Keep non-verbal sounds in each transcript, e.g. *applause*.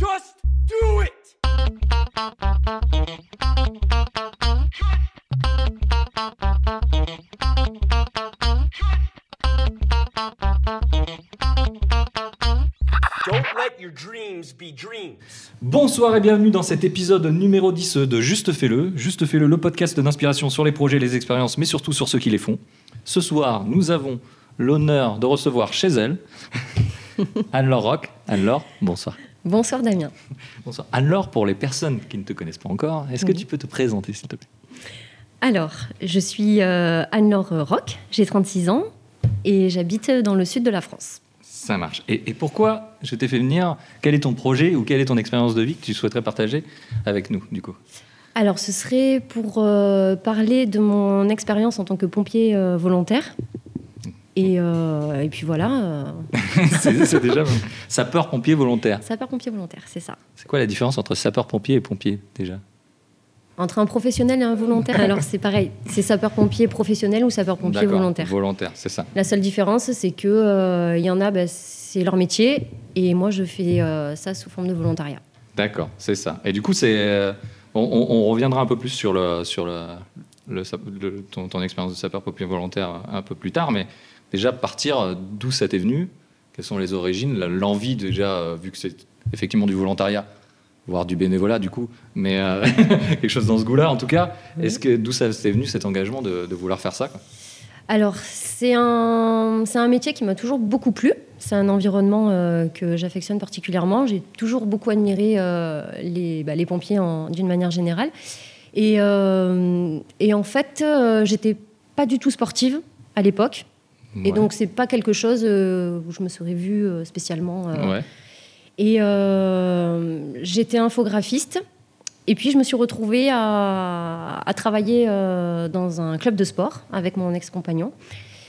Just do it! Don't let your dreams be dreams. Bonsoir et bienvenue dans cet épisode numéro 10 de Juste Fais-le. Juste Fais-le, le podcast d'inspiration sur les projets, les expériences, mais surtout sur ceux qui les font. Ce soir, nous avons l'honneur de recevoir chez elle *laughs* Anne-Laure Rock. Anne-Laure, bonsoir. Bonsoir Damien. *laughs* Bonsoir. Anne-Laure, pour les personnes qui ne te connaissent pas encore, est-ce que Oui. tu peux te présenter s'il te plaît? Alors, je suis euh, Anne-Laure Roch, j'ai 36 ans et j'habite dans le sud de la France. Ça marche. Et, et pourquoi je t'ai fait venir? Quel est ton projet ou quelle est ton expérience de vie que tu souhaiterais partager avec nous, du coup? Alors, ce serait pour euh, parler de mon expérience en tant que pompier euh, volontaire. Et, euh, et puis voilà, euh, *laughs* C'est déjà sapeur-pompier volontaire. sapeur-pompier volontaire, c'est ça. C'est quoi la différence entre sapeur-pompier et pompier déjà? Entre un professionnel et un volontaire, *laughs* alors c'est pareil, c'est sapeur-pompier professionnel ou sapeur-pompier D'accord, volontaire? Volontaire, c'est ça. La seule différence, c'est que euh, il y en a, bah, c'est leur métier, et moi je fais euh, ça sous forme de volontariat. D'accord, c'est ça. Et du coup, c'est, euh, on, on- on reviendra un peu plus sur, le, sur le, le sap- le- ton, ton expérience de sapeur-pompier volontaire un peu plus tard, mais déjà partir euh, d'où ça t'est venu, quelles sont les origines, l'envie déjà, euh, vu que c'est effectivement du volontariat, voire du bénévolat du coup, mais euh, *laughs* quelque chose dans ce goût-là en tout cas. Oui. Est-ce que d'où ça t'est venu cet engagement de, de vouloir faire ça quoi? Alors, c'est un, c'est un métier qui m'a toujours beaucoup plu. C'est un environnement euh, que j'affectionne particulièrement. J'ai toujours beaucoup admiré euh, les, bah, les pompiers en- d'une manière générale. Et, et en fait, j'étais pas du tout sportive à l'époque. Et donc, c'est pas quelque chose euh, où je me serais vue euh, spécialement. euh, ouais. Et j'étais infographiste. Et puis, je me suis retrouvée à, à travailler dans un club de sport avec mon ex-compagnon.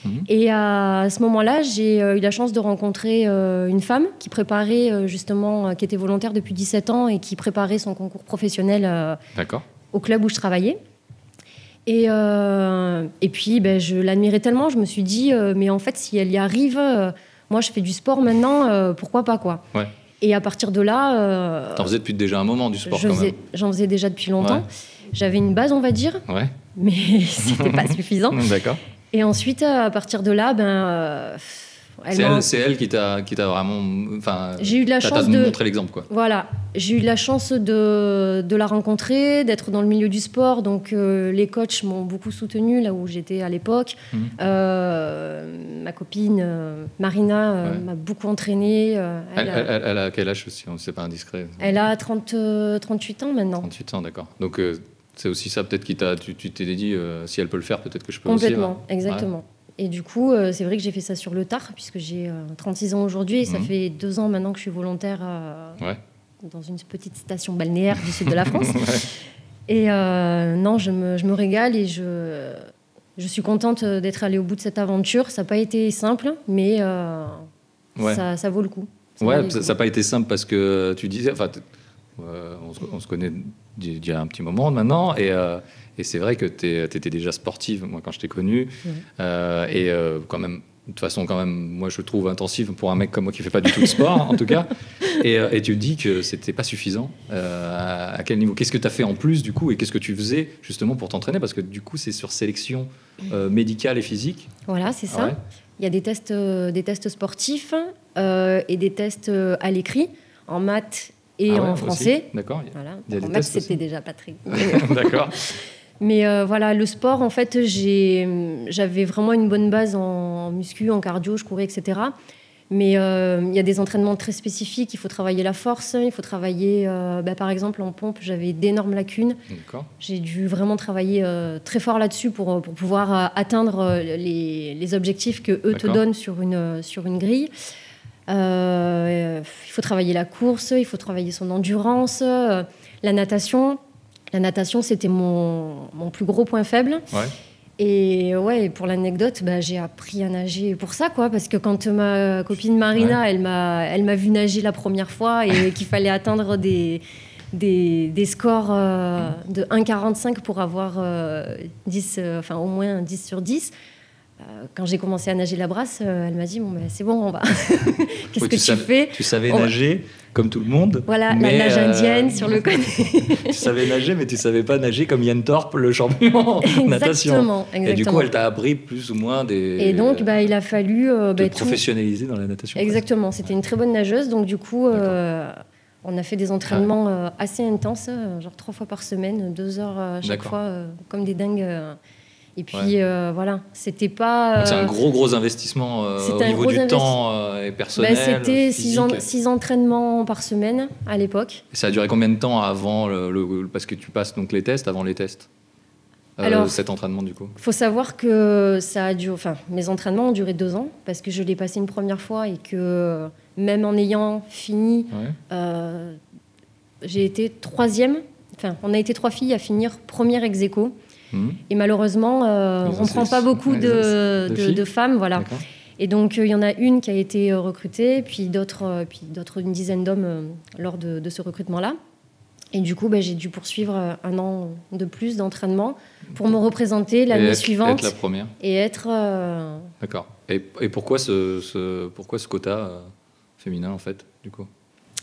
Mhm. Et à ce moment-là, j'ai eu la chance de rencontrer une femme qui préparait justement, qui était volontaire depuis 17 ans et qui préparait son concours professionnel au club où je travaillais. Et, euh, et puis, ben, je l'admirais tellement, je me suis dit, euh, mais en fait, si elle y arrive, euh, moi, je fais du sport maintenant, pourquoi pas, quoi. Ouais. Et à partir de là, T'en faisais depuis déjà un moment du sport je faisais- j'en faisais déjà depuis longtemps. Ouais. J'avais une base, on va dire, Ouais. mais *laughs* c'était pas suffisant. *laughs* D'accord. Et ensuite, à partir de là, ben, C'est elle, qui t'a vraiment, enfin, j'ai eu de la chance de, montré l'exemple quoi. Voilà, j'ai eu de la chance de, de la rencontrer, d'être dans le milieu du sport. Donc euh, les coachs m'ont beaucoup soutenue là où j'étais à l'époque. Mhm. Euh, ma copine euh, Marina Ouais. m'a beaucoup entraînée. Elle, elle, a, elle- a quel âge aussi C'est pas indiscret. elle a 30, euh, 38 ans maintenant. 38 ans, d'accord. Donc c'est aussi ça peut-être qui t'a, tu t'es dit si elle peut le faire, peut-être que je peux aussi. Complètement, ouais. Et du coup, euh, c'est vrai que j'ai fait ça sur le tard, puisque j'ai euh, 36 ans aujourd'hui, et ça Mhm. fait deux ans maintenant que je suis volontaire euh, Ouais. dans une petite station balnéaire du sud de la France. *laughs* Ouais. Et euh, non, je me, je me régale et je, je suis contente d'être allée au bout de cette aventure. Ça n'a pas été simple, mais euh, Ouais. ça, ça vaut le coup. Ça Ouais, ça n'a pas été simple parce que tu disais, enfin, euh, on, se, on se connaît d'il y a un petit moment maintenant, et, euh, et c'est vrai que tu étais déjà sportive, moi, quand je t'ai connue, Ouais. euh, et euh, quand même, de toute façon, quand même, moi, je trouve intensive pour un mec comme moi qui fait pas du tout de sport, en tout cas, *laughs* et, euh, et tu dis que c'était pas suffisant. Euh, à, à quel niveau? Qu'est-ce que tu as fait en plus, du coup, et qu'est-ce que tu faisais justement pour t'entraîner? Parce que du coup, c'est sur sélection médicale et physique. Voilà, c'est ça. Ouais. Il y a des tests, des tests sportifs et des tests à l'écrit, en maths et Ah ouais, en français. D'accord. Voilà. En maths, c'était déjà pas très. *laughs* D'accord. Mais euh, voilà, le sport, en fait, j'avais vraiment une bonne base en muscu, en cardio, je courais, etc. Mais euh, il y a des entraînements très spécifiques. Il faut travailler la force, il faut travailler, euh, bah, par exemple, en pompe, j'avais d'énormes lacunes. J'ai dû vraiment travailler très fort là-dessus pour, pour pouvoir atteindre les, les objectifs que eux te donnent sur une, sur une grille. Il faut travailler la course, il faut travailler son endurance, la natation. La natation, c'était mon, mon plus gros point faible. Ouais. Et ouais, pour l'anecdote, bah, j'ai appris à nager pour ça, quoi. Parce que quand ma copine Marina, elle m'a, elle m'a vu nager la première fois et *laughs* qu'il fallait atteindre des, des, des scores euh, de 1,45 pour avoir euh, 10, euh, enfin au moins 10 sur 10. Euh, quand j'ai commencé à nager la brasse, euh, elle m'a dit bon, ben, c'est bon, on va. *laughs* Qu'est-ce Oui, que tu savais- fais Tu savais On nager, comme tout le monde. Voilà, la nage euh, indienne sur le *laughs* côté. tu savais nager, mais tu savais pas nager comme Yann Thorpe, le champion en *laughs* natation. exactement, Et du coup, exactement. elle t'a appris plus ou moins des. Et donc, bah, il a fallu euh, te bah, tout- professionnaliser dans la natation. Exactement, c'était une très bonne nageuse, donc du coup, euh, on a fait des entraînements euh, assez intenses, genre trois fois par semaine, deux heures à chaque fois, comme des dingues. Et puis Ouais. euh, voilà, c'était pas. C'est un euh, gros, gros investissement euh, au niveau du investi- temps euh, et bah, personnel. c'était six, physique. en- six entraînements par semaine à l'époque. Ça a duré combien de temps avant le, le- parce que tu passes donc les tests avant les tests Alors- cet entraînement du coup? Il faut savoir que ça a duré, enfin, mes entraînements ont duré deux ans parce que je l'ai passé une première fois et que même en ayant fini, Ouais. j'ai été troisième. Enfin, on a été trois filles à finir première ex aequo. Et malheureusement, euh, on ne prend pas beaucoup Ouais, de, insectes. De de- filles. de femmes. Voilà. Et donc, euh, il y en a une qui a été euh, recrutée, puis d'autres, puis d'autres, une dizaine d'hommes lors de, ce recrutement-là. Et du coup, ben, j'ai dû poursuivre un an de plus d'entraînement pour me représenter l'année suivante être la première. et être. D'accord. Et, et pourquoi ce, ce- pourquoi ce quota féminin en fait du coup?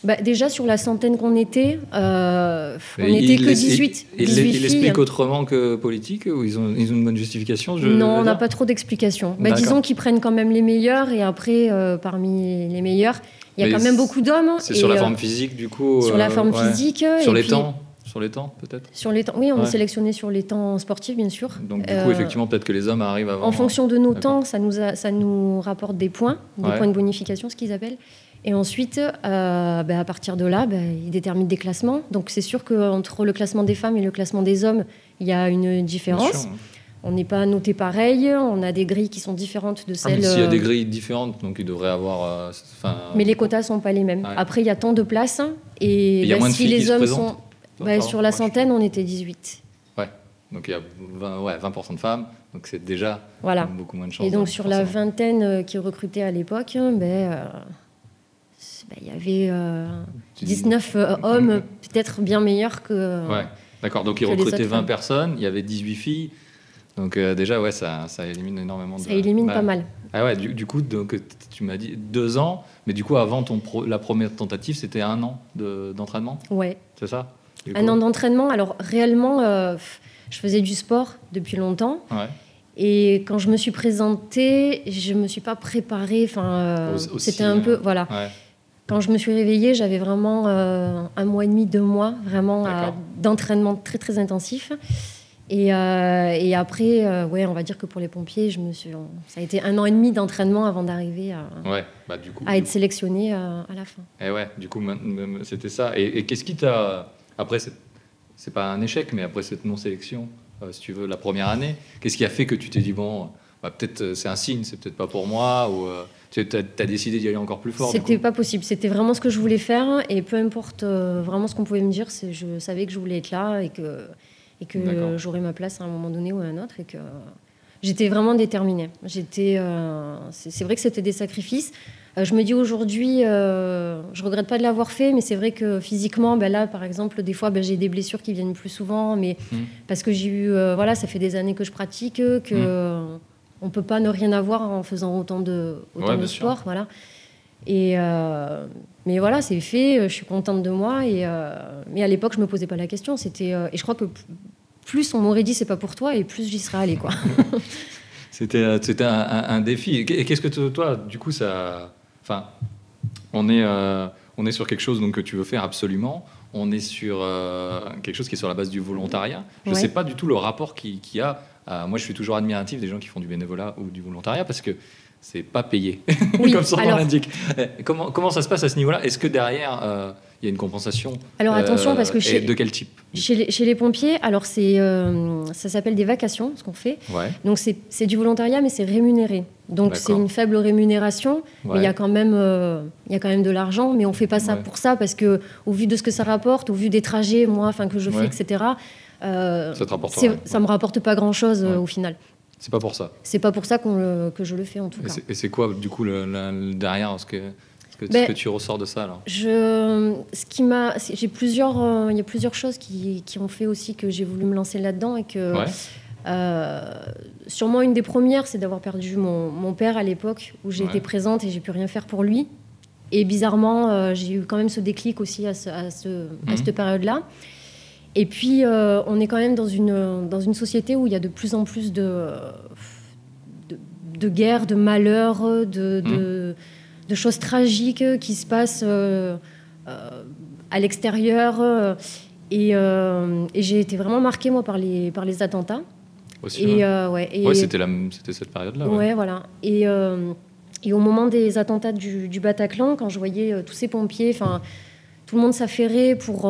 Bah, déjà, sur la centaine qu'on était, euh, on n'était il- que il- 18, Il, 18 il filles. explique autrement que politique ou ils ont, ils ont une bonne justification je non, on n'a pas trop d'explications. Bah, disons qu'ils prennent quand même les meilleurs et après, euh, parmi les meilleurs, il y a Mais quand même beaucoup d'hommes. C'est et, sur la euh, forme physique du coup. sur la forme ouais. physique. Sur et les puis- temps, sur les temps peut-être. Sur les temps. Oui, on Ouais. est sélectionné sur les temps sportifs, bien sûr. Donc du Euh, coup effectivement peut-être que les hommes arrivent avant. En fonction de nos temps, ça nous, a- ça nous rapporte des points, des Ouais. points de bonification, ce qu'ils appellent. Et ensuite, euh, bah, à partir de là, bah, ils déterminent des classements. Donc c'est sûr qu'entre le classement des femmes et le classement des hommes, il y a une différence. sûr. On n'est pas noté pareil, on a des grilles qui sont différentes de Ah, celles. S'il y a des euh, grilles différentes, donc il devrait avoir. euh, mais les quotas sont pas les mêmes. Ouais. Après, il y a tant de places et y a bah, moins de si les hommes sont bah, sur la centaine, on était 18. Donc il y a 20, ouais, 20% de femmes, donc c'est déjà Voilà. beaucoup moins de chances. Et donc hein, sur la vingtaine qui recrutaient à l'époque, ben, euh, ben, il y avait euh, Tu dis- 19 euh, *laughs* hommes, peut-être bien meilleurs que. Ouais, d'accord. Donc ils recrutaient autres 20 femmes. personnes, il y avait 18 filles. Donc euh, déjà, ouais, ça, ça élimine énormément de. Ça élimine Bah, pas mal. Ah ouais, du, du coup, donc, tu m'as dit deux ans, mais du coup, avant ton pro- la première tentative, c'était un an de- d'entraînement, Ouais. c'est ça? Un an d'entraînement. Alors réellement, euh, je faisais du sport depuis longtemps. Ouais. Et quand je me suis présentée, je me suis pas préparée. Enfin, euh, c'était un peu euh, voilà. ouais. Quand je me suis réveillée, j'avais vraiment euh, un mois et demi, deux mois, vraiment euh, d'entraînement très très intensif. Et, euh, et après, euh, ouais, on va dire que pour les pompiers, je me suis, ça a été un an et demi d'entraînement avant d'arriver à, Ouais, bah du coup. à être sélectionnée euh, à la fin. Et ouais, du coup, c'était ça. Et, et qu'est-ce qui t'a. Après, c'est pas un échec, mais après cette non-sélection, si tu veux, la première année, qu'est-ce qui a fait que tu t'es dit, bon, bah, peut-être c'est un signe, c'est peut-être pas pour moi, ou tu as, décidé d'y aller encore plus fort C'était pas possible. C'était vraiment ce que je voulais faire. Et peu importe euh, vraiment ce qu'on pouvait me dire, je savais que je voulais être là et que, et que j'aurais ma place à un moment donné ou à un autre. Et que j'étais vraiment déterminée. J'étais, euh, c'est vrai que c'était des sacrifices. Euh, je me dis aujourd'hui, euh, je regrette pas de l'avoir fait, mais c'est vrai que physiquement, ben là, par exemple, des fois, ben, j'ai des blessures qui viennent plus souvent, mais Mm. parce que j'ai eu, voilà, ça fait des années que je pratique, que Mm. Euh, on peut pas ne rien avoir en faisant autant de, autant Ouais, de sûr. sport, voilà. Et euh, mais voilà, c'est fait. Je suis contente de moi. Et euh, mais à l'époque, je me posais pas la question. C'était euh, et je crois que plus on m'aurait dit c'est pas pour toi, et plus j'y serais allée, quoi. *laughs* C'était euh, c'était un, un- un défi. Et qu'est-ce que toi, du coup, ça. Enfin, on est, euh, on est sur quelque chose donc, que tu veux faire absolument. On est sur euh, quelque chose qui est sur la base du volontariat. Je ne Ouais. sais pas du tout le rapport qu'il qu'il y a. à- moi, je suis toujours admiratif des gens qui font du bénévolat ou du volontariat parce que c'est pas payé, *laughs* Oui, comme son nom l'indique. Euh, Comment, comment ça se passe à ce niveau-là? Est-ce que derrière, euh, il y a une compensation Alors attention, Euh, parce que chez, De quel type? chez, les, chez les pompiers, alors c'est euh, ça s'appelle des vacations, ce qu'on fait. Ouais. Donc c'est c'est du volontariat, mais c'est rémunéré. Donc c'est une faible rémunération, mais il y a quand même euh, il y a quand même de l'argent, mais on fait pas ça Ouais. pour ça parce que au vu de ce que ça rapporte, au vu des trajets, moi, enfin que je fais, etc. euh, Ça te ça me rapporte pas grand chose Ouais. au final. C'est pas pour ça. C'est pas pour ça le- que je le fais en tout Et cas. Et c'est quoi, du coup, le, derrière ce que, ce, que, ce Ben- que tu ressors de ça alors Je, ce qui m'a, j'ai plusieurs, euh, il y a plusieurs choses qui, qui ont fait aussi que j'ai voulu me lancer là-dedans et que, Ouais. euh, sûrement une des premières, c'est d'avoir perdu mon, mon père à l'époque où j'ai Ouais. été présente et j'ai pu rien faire pour lui. Et bizarrement, euh, j'ai eu quand même ce déclic aussi à, ce- à ce- à Mhm. cette période-là. Et puis, euh, on est quand même dans une, dans une société où il y a de plus en plus de, de, de guerres, de malheurs, de, de, de choses tragiques qui se passent euh, euh, à l'extérieur. Et, et j'ai été vraiment marquée, moi, par les, par les attentats. Aussi, Et, ouais. ouais, et- Ouais, c'était cette période-là. Ouais, ouais. voilà. Et, et au moment des attentats du, du Bataclan, quand je voyais tous ces pompiers, enfin, tout le monde s'affairait pour,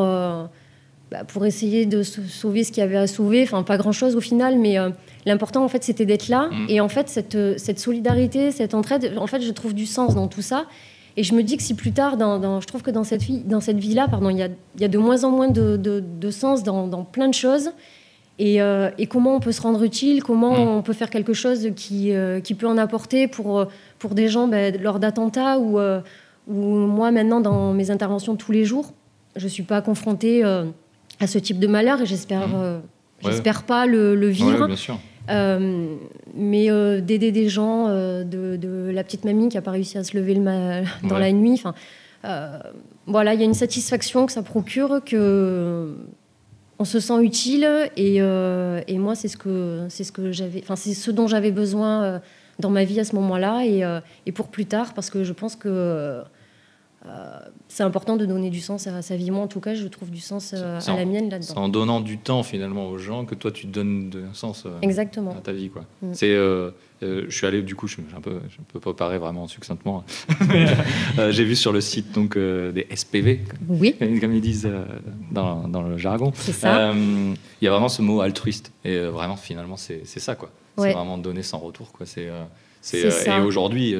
bah, pour essayer de sau- sauver ce qu'il y avait à sauver. Enfin, pas grand-chose au final, mais euh, l'important, en fait, c'était d'être là. Mm. Et en fait, cette, euh, cette solidarité, cette entraide, en fait, je trouve du sens dans tout ça. Et je me dis que si plus tard, dans, dans- je trouve que dans cette vie, dans cette vie-là, pardon, il y a, y a de moins en moins de, de- de sens dans, dans plein de choses. Et, euh, et comment on peut se rendre utile, comment Mm. on peut faire quelque chose qui, euh, qui peut en apporter pour, pour des gens ben, lors d'attentats ou, ou moi maintenant dans mes interventions tous les jours, je ne suis pas confrontée à ce type de malheur et j'espère Mm. euh, j'espère pas le, vivre. bien sûr. Euh, mais euh, d'aider des gens, euh, de, de la petite mamie qui n'a pas réussi à se lever le ma- dans Ouais. la nuit. Enfin, voilà, il y a une satisfaction que ça procure, que on se sent utile. Et, et moi, c'est ce que c'est ce que j'avais, enfin c'est ce dont j'avais besoin dans ma vie à ce moment-là et, et pour plus tard, parce que je pense que c'est important de donner du sens à sa vie. Moi, en tout cas, je trouve du sens euh, C'est à la en- mienne C'est là-dedans. en donnant du temps finalement aux gens que toi tu donnes de- un sens euh, Exactement. à ta vie. Quoi. Mm. C'est, euh, euh, je suis allé du coup, je, un peu, je peux pas parler vraiment succinctement. *laughs* *laughs* Euh, j'ai vu sur le site donc euh, des SPV, Oui, comme ils disent euh, dans, dans le jargon. c'est. Euh, Il y a vraiment ce mot altruiste et euh, vraiment finalement c'est, c'est ça quoi. Ouais. C'est vraiment donner sans retour quoi. C'est, euh, c'est, C'est euh, et aujourd'hui.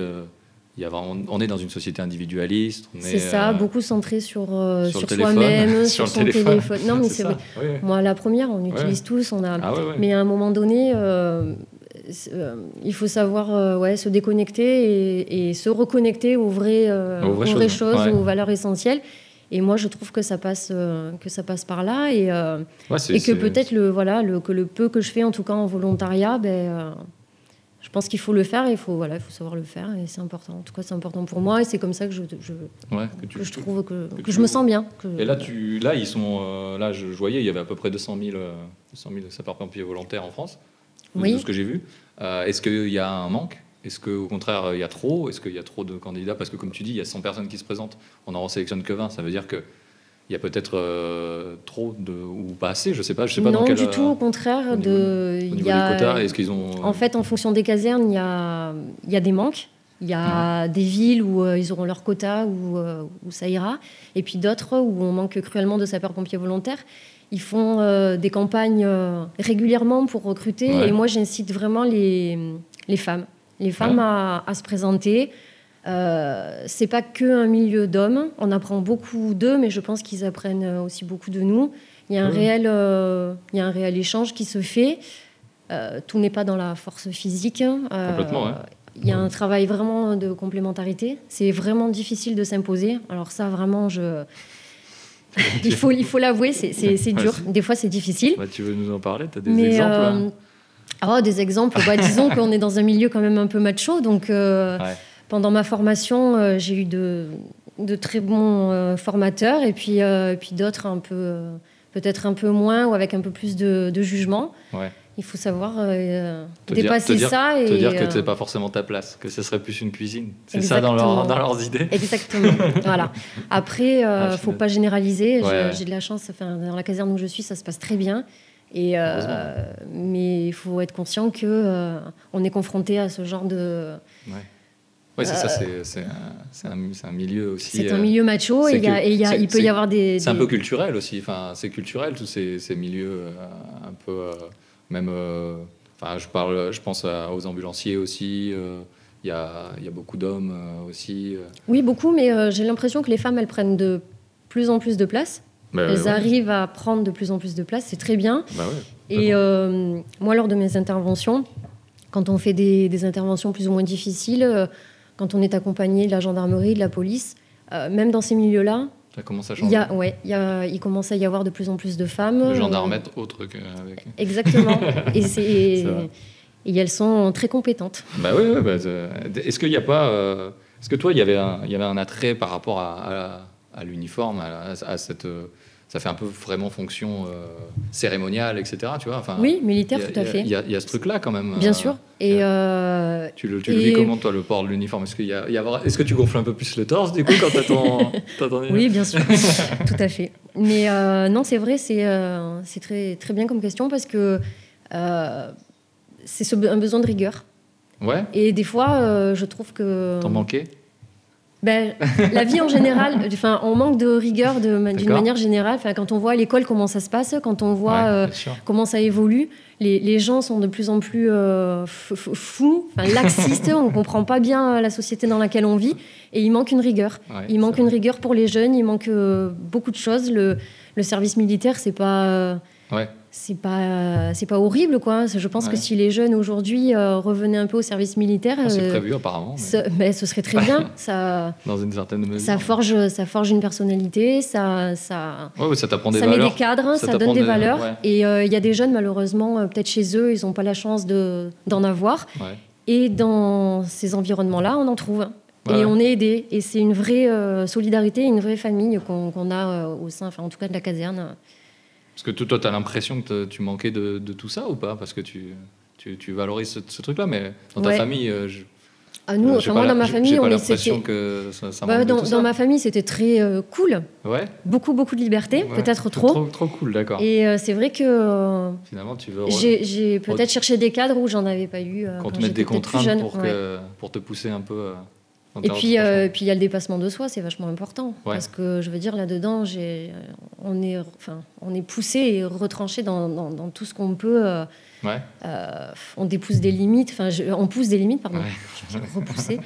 Il y a vraiment, on est dans une société individualiste. C'est ça, euh, beaucoup centré sur, euh, sur soi-même, *laughs* sur son téléphone. téléphone. Non, mais c'est vrai. Oui, oui. Moi, la première, on utilise tous, on a. Ah ouais, ouais. Mais à un moment donné, euh, il faut savoir ouais, se déconnecter et, et se reconnecter aux vraies, Aux vraies aux vraies choses, aux valeurs essentielles. Et moi, je trouve que ça passe, euh, que ça passe par là. Et, euh, Ouais, et que peut-être le, voilà, le, que le peu que je fais, en tout cas en volontariat, ben, euh, je pense qu'il faut le faire et il faut, voilà, il faut savoir le faire. Et c'est important. En tout cas, c'est important pour moi. Et c'est comme ça que je, je, Ouais, que tu- que je trouve que, que je me sens bien. Et là, tu, là, ils sont, euh, là, je, je voyais, il y avait à peu près 200 000, euh, 200 000 sapeurs-pompiers volontaires en France, de- Oui. de ce que j'ai vu. Euh, Est-ce qu'il y a un manque? Est-ce qu'au contraire, il y a trop? Est-ce qu'il y a trop de candidats? Parce que, comme tu dis, il y a 100 personnes qui se présentent, on n'en sélectionne que 20. Ça veut dire que il y a peut-être euh, trop de, ou pas assez, je sais pas. Je sais pas non, dans quel, du euh, tout, au contraire. au niveau- de, il y a- des quotas, est-ce qu'ils ont En fait, en fonction des casernes, il y a, il y a des manques. Il y a des villes où euh, ils auront leur quota, où, euh, où ça ira. Et puis d'autres où on manque cruellement de sapeurs-pompiers volontaires. Ils font euh, des campagnes euh, régulièrement pour recruter. Ouais. Et moi, j'incite vraiment les, les femmes. Les femmes à, à se présenter. Euh, c'est pas que un milieu d'hommes. On apprend beaucoup d'eux, mais je pense qu'ils apprennent euh, aussi beaucoup de nous. Il y a un, réel, euh, il y a un réel échange qui se fait. Euh, tout n'est pas dans la force physique. Euh, Complètement, ouais. Il y a un travail vraiment de complémentarité. C'est vraiment difficile de s'imposer. Alors ça, vraiment, je... *laughs* il faut il faut l'avouer, c'est- c'est c'est dur. Des fois, c'est difficile. Bah, Tu veux nous en parler? Tu as des Mais, exemples euh, oh, des exemples. Bah, disons *laughs* qu'on est dans un milieu quand même un peu macho. Donc, Ouais. Pendant ma formation, euh, j'ai eu de, de très bons euh, formateurs et puis, euh, et puis d'autres un peu, peut-être un peu moins ou avec un peu plus de, de jugement. Ouais. Il faut savoir euh, dire- dépasser dire- ça et Te dire que euh, c'est pas forcément ta place, que ce serait plus une cuisine. C'est ça dans, Exactement. leur, dans leurs idées Exactement. *laughs* voilà. Après, euh, Ah, je faut pas généraliser. J'ai- Ouais, ouais. J'ai de la chance. Enfin, dans la caserne où je suis, ça se passe très bien. Et euh, mais il faut être conscient que euh, on est confronté à ce genre de. Ouais, ouais c'est ça, c'est c'est un, milieu aussi. C'est un euh, milieu macho et, il y a- que- et il y a- c'est- il peut y avoir des. C'est un peu culturel aussi, enfin, c'est culturel tous ces, ces milieux euh, un peu, euh, même, euh, enfin, je parle, je pense aux ambulanciers aussi, euh, il y, a, il y a beaucoup d'hommes euh, aussi. euh. Oui, beaucoup, mais euh, j'ai l'impression que les femmes, elles prennent de plus en plus de place. Bah, elles ouais. arrivent à prendre de plus en plus de place. C'est très bien. Bah ouais, Et euh, moi, lors de mes interventions, quand on fait des, des interventions plus ou moins difficiles, euh, quand on est accompagné de la gendarmerie, de la police, euh, même dans ces milieux-là, ça commence à il, changer. y a, ouais, il, y a, il commence à y avoir de plus en plus de femmes. Le gendarme Euh, autre qu'avec. Exactement. *laughs* et, c'est- elles sont très compétentes. Bah oui, ouais, bah, euh, est-ce qu'il n'y a pas. euh, Est-ce que toi, il y avait un, il y avait un attrait par rapport à, à, à l'uniforme, à, à cette. Ça fait un peu vraiment fonction euh, cérémoniale, etc. Tu vois enfin, Oui, militaire, a- tout à fait. Il y, a- il y a ce truc-là quand même. Bien euh, sûr. Et euh, Tu le, tu le vis comment, toi, le port de l'uniforme? Est-ce y a, il y a- est-ce que tu gonfles un peu plus le torse, du coup, quand t'as ton, *laughs* oui, bien sûr, *laughs* tout à fait. Mais non, c'est vrai, c'est c'est très, très bien comme question parce que c'est ce- un besoin de rigueur. Ouais Et des fois, je trouve que T'en manquais? Ben, la vie en général, *laughs* enfin, on manque de rigueur d'une manière générale. Enfin, quand on voit à l'école comment ça se passe, quand on voit Ouais, euh, comment ça évolue, les, les gens sont de plus en plus euh, fous, laxistes. *laughs* on ne comprend pas bien euh, la société dans laquelle on vit, et il manque une rigueur. Ouais, Il manque une rigueur pour les jeunes, il manque euh, beaucoup de choses. Le, le service militaire, c'est pas, Ouais. c'est pas, euh, c'est pas horrible, quoi. Je pense Ouais. que si les jeunes aujourd'hui euh, revenaient un peu au service militaire, Ah, c'est euh, prévu, apparemment, mais ce, ben, ce serait très bien. *laughs* ça, dans une certaine mesure. ça forge, ça forge une personnalité, ça, ça, Ouais, ça t'apprend des ça met valeurs. des cadres, Ça donne des des- valeurs. Et euh, il y a des jeunes, malheureusement, peut-être chez eux, ils n'ont pas la chance de, d'en avoir. Et dans ces environnements-là, on en trouve. Et on est aidé. Et c'est une vraie euh, solidarité, une vraie famille qu'on, a euh, au sein, enfin, en tout cas, de la caserne. Parce que toi, tu as l'impression que tu manquais de, de tout ça ou pas Parce que tu, tu, tu valorises ce, ce truc-là, mais dans ta Ouais. famille, euh, je, À nous, j'ai enfin, moi, la- dans ma famille, on c'était- que ça, ça Bah, dans, ma famille, c'était très euh, cool. Ouais, Beaucoup, beaucoup de liberté, ouais. peut-être trop. Trop, trop cool, d'accord. Et euh, c'est vrai que euh, Finalement, tu veux j'ai, peut-être cherché des cadres où j'en avais pas eu euh, qu'on quand te mette des contraintes pour, Ouais. que, pour te pousser un peu. Et puis, euh, puis il y a le dépassement de soi, c'est vachement important. Ouais. Parce que je veux dire, là-dedans, euh, on, est, enfin, on est poussé et retranché dans, dans- dans tout ce qu'on peut. euh, Ouais, euh, on dépousse des limites, enfin, on pousse des limites, pardon, ouais. *laughs* repousser.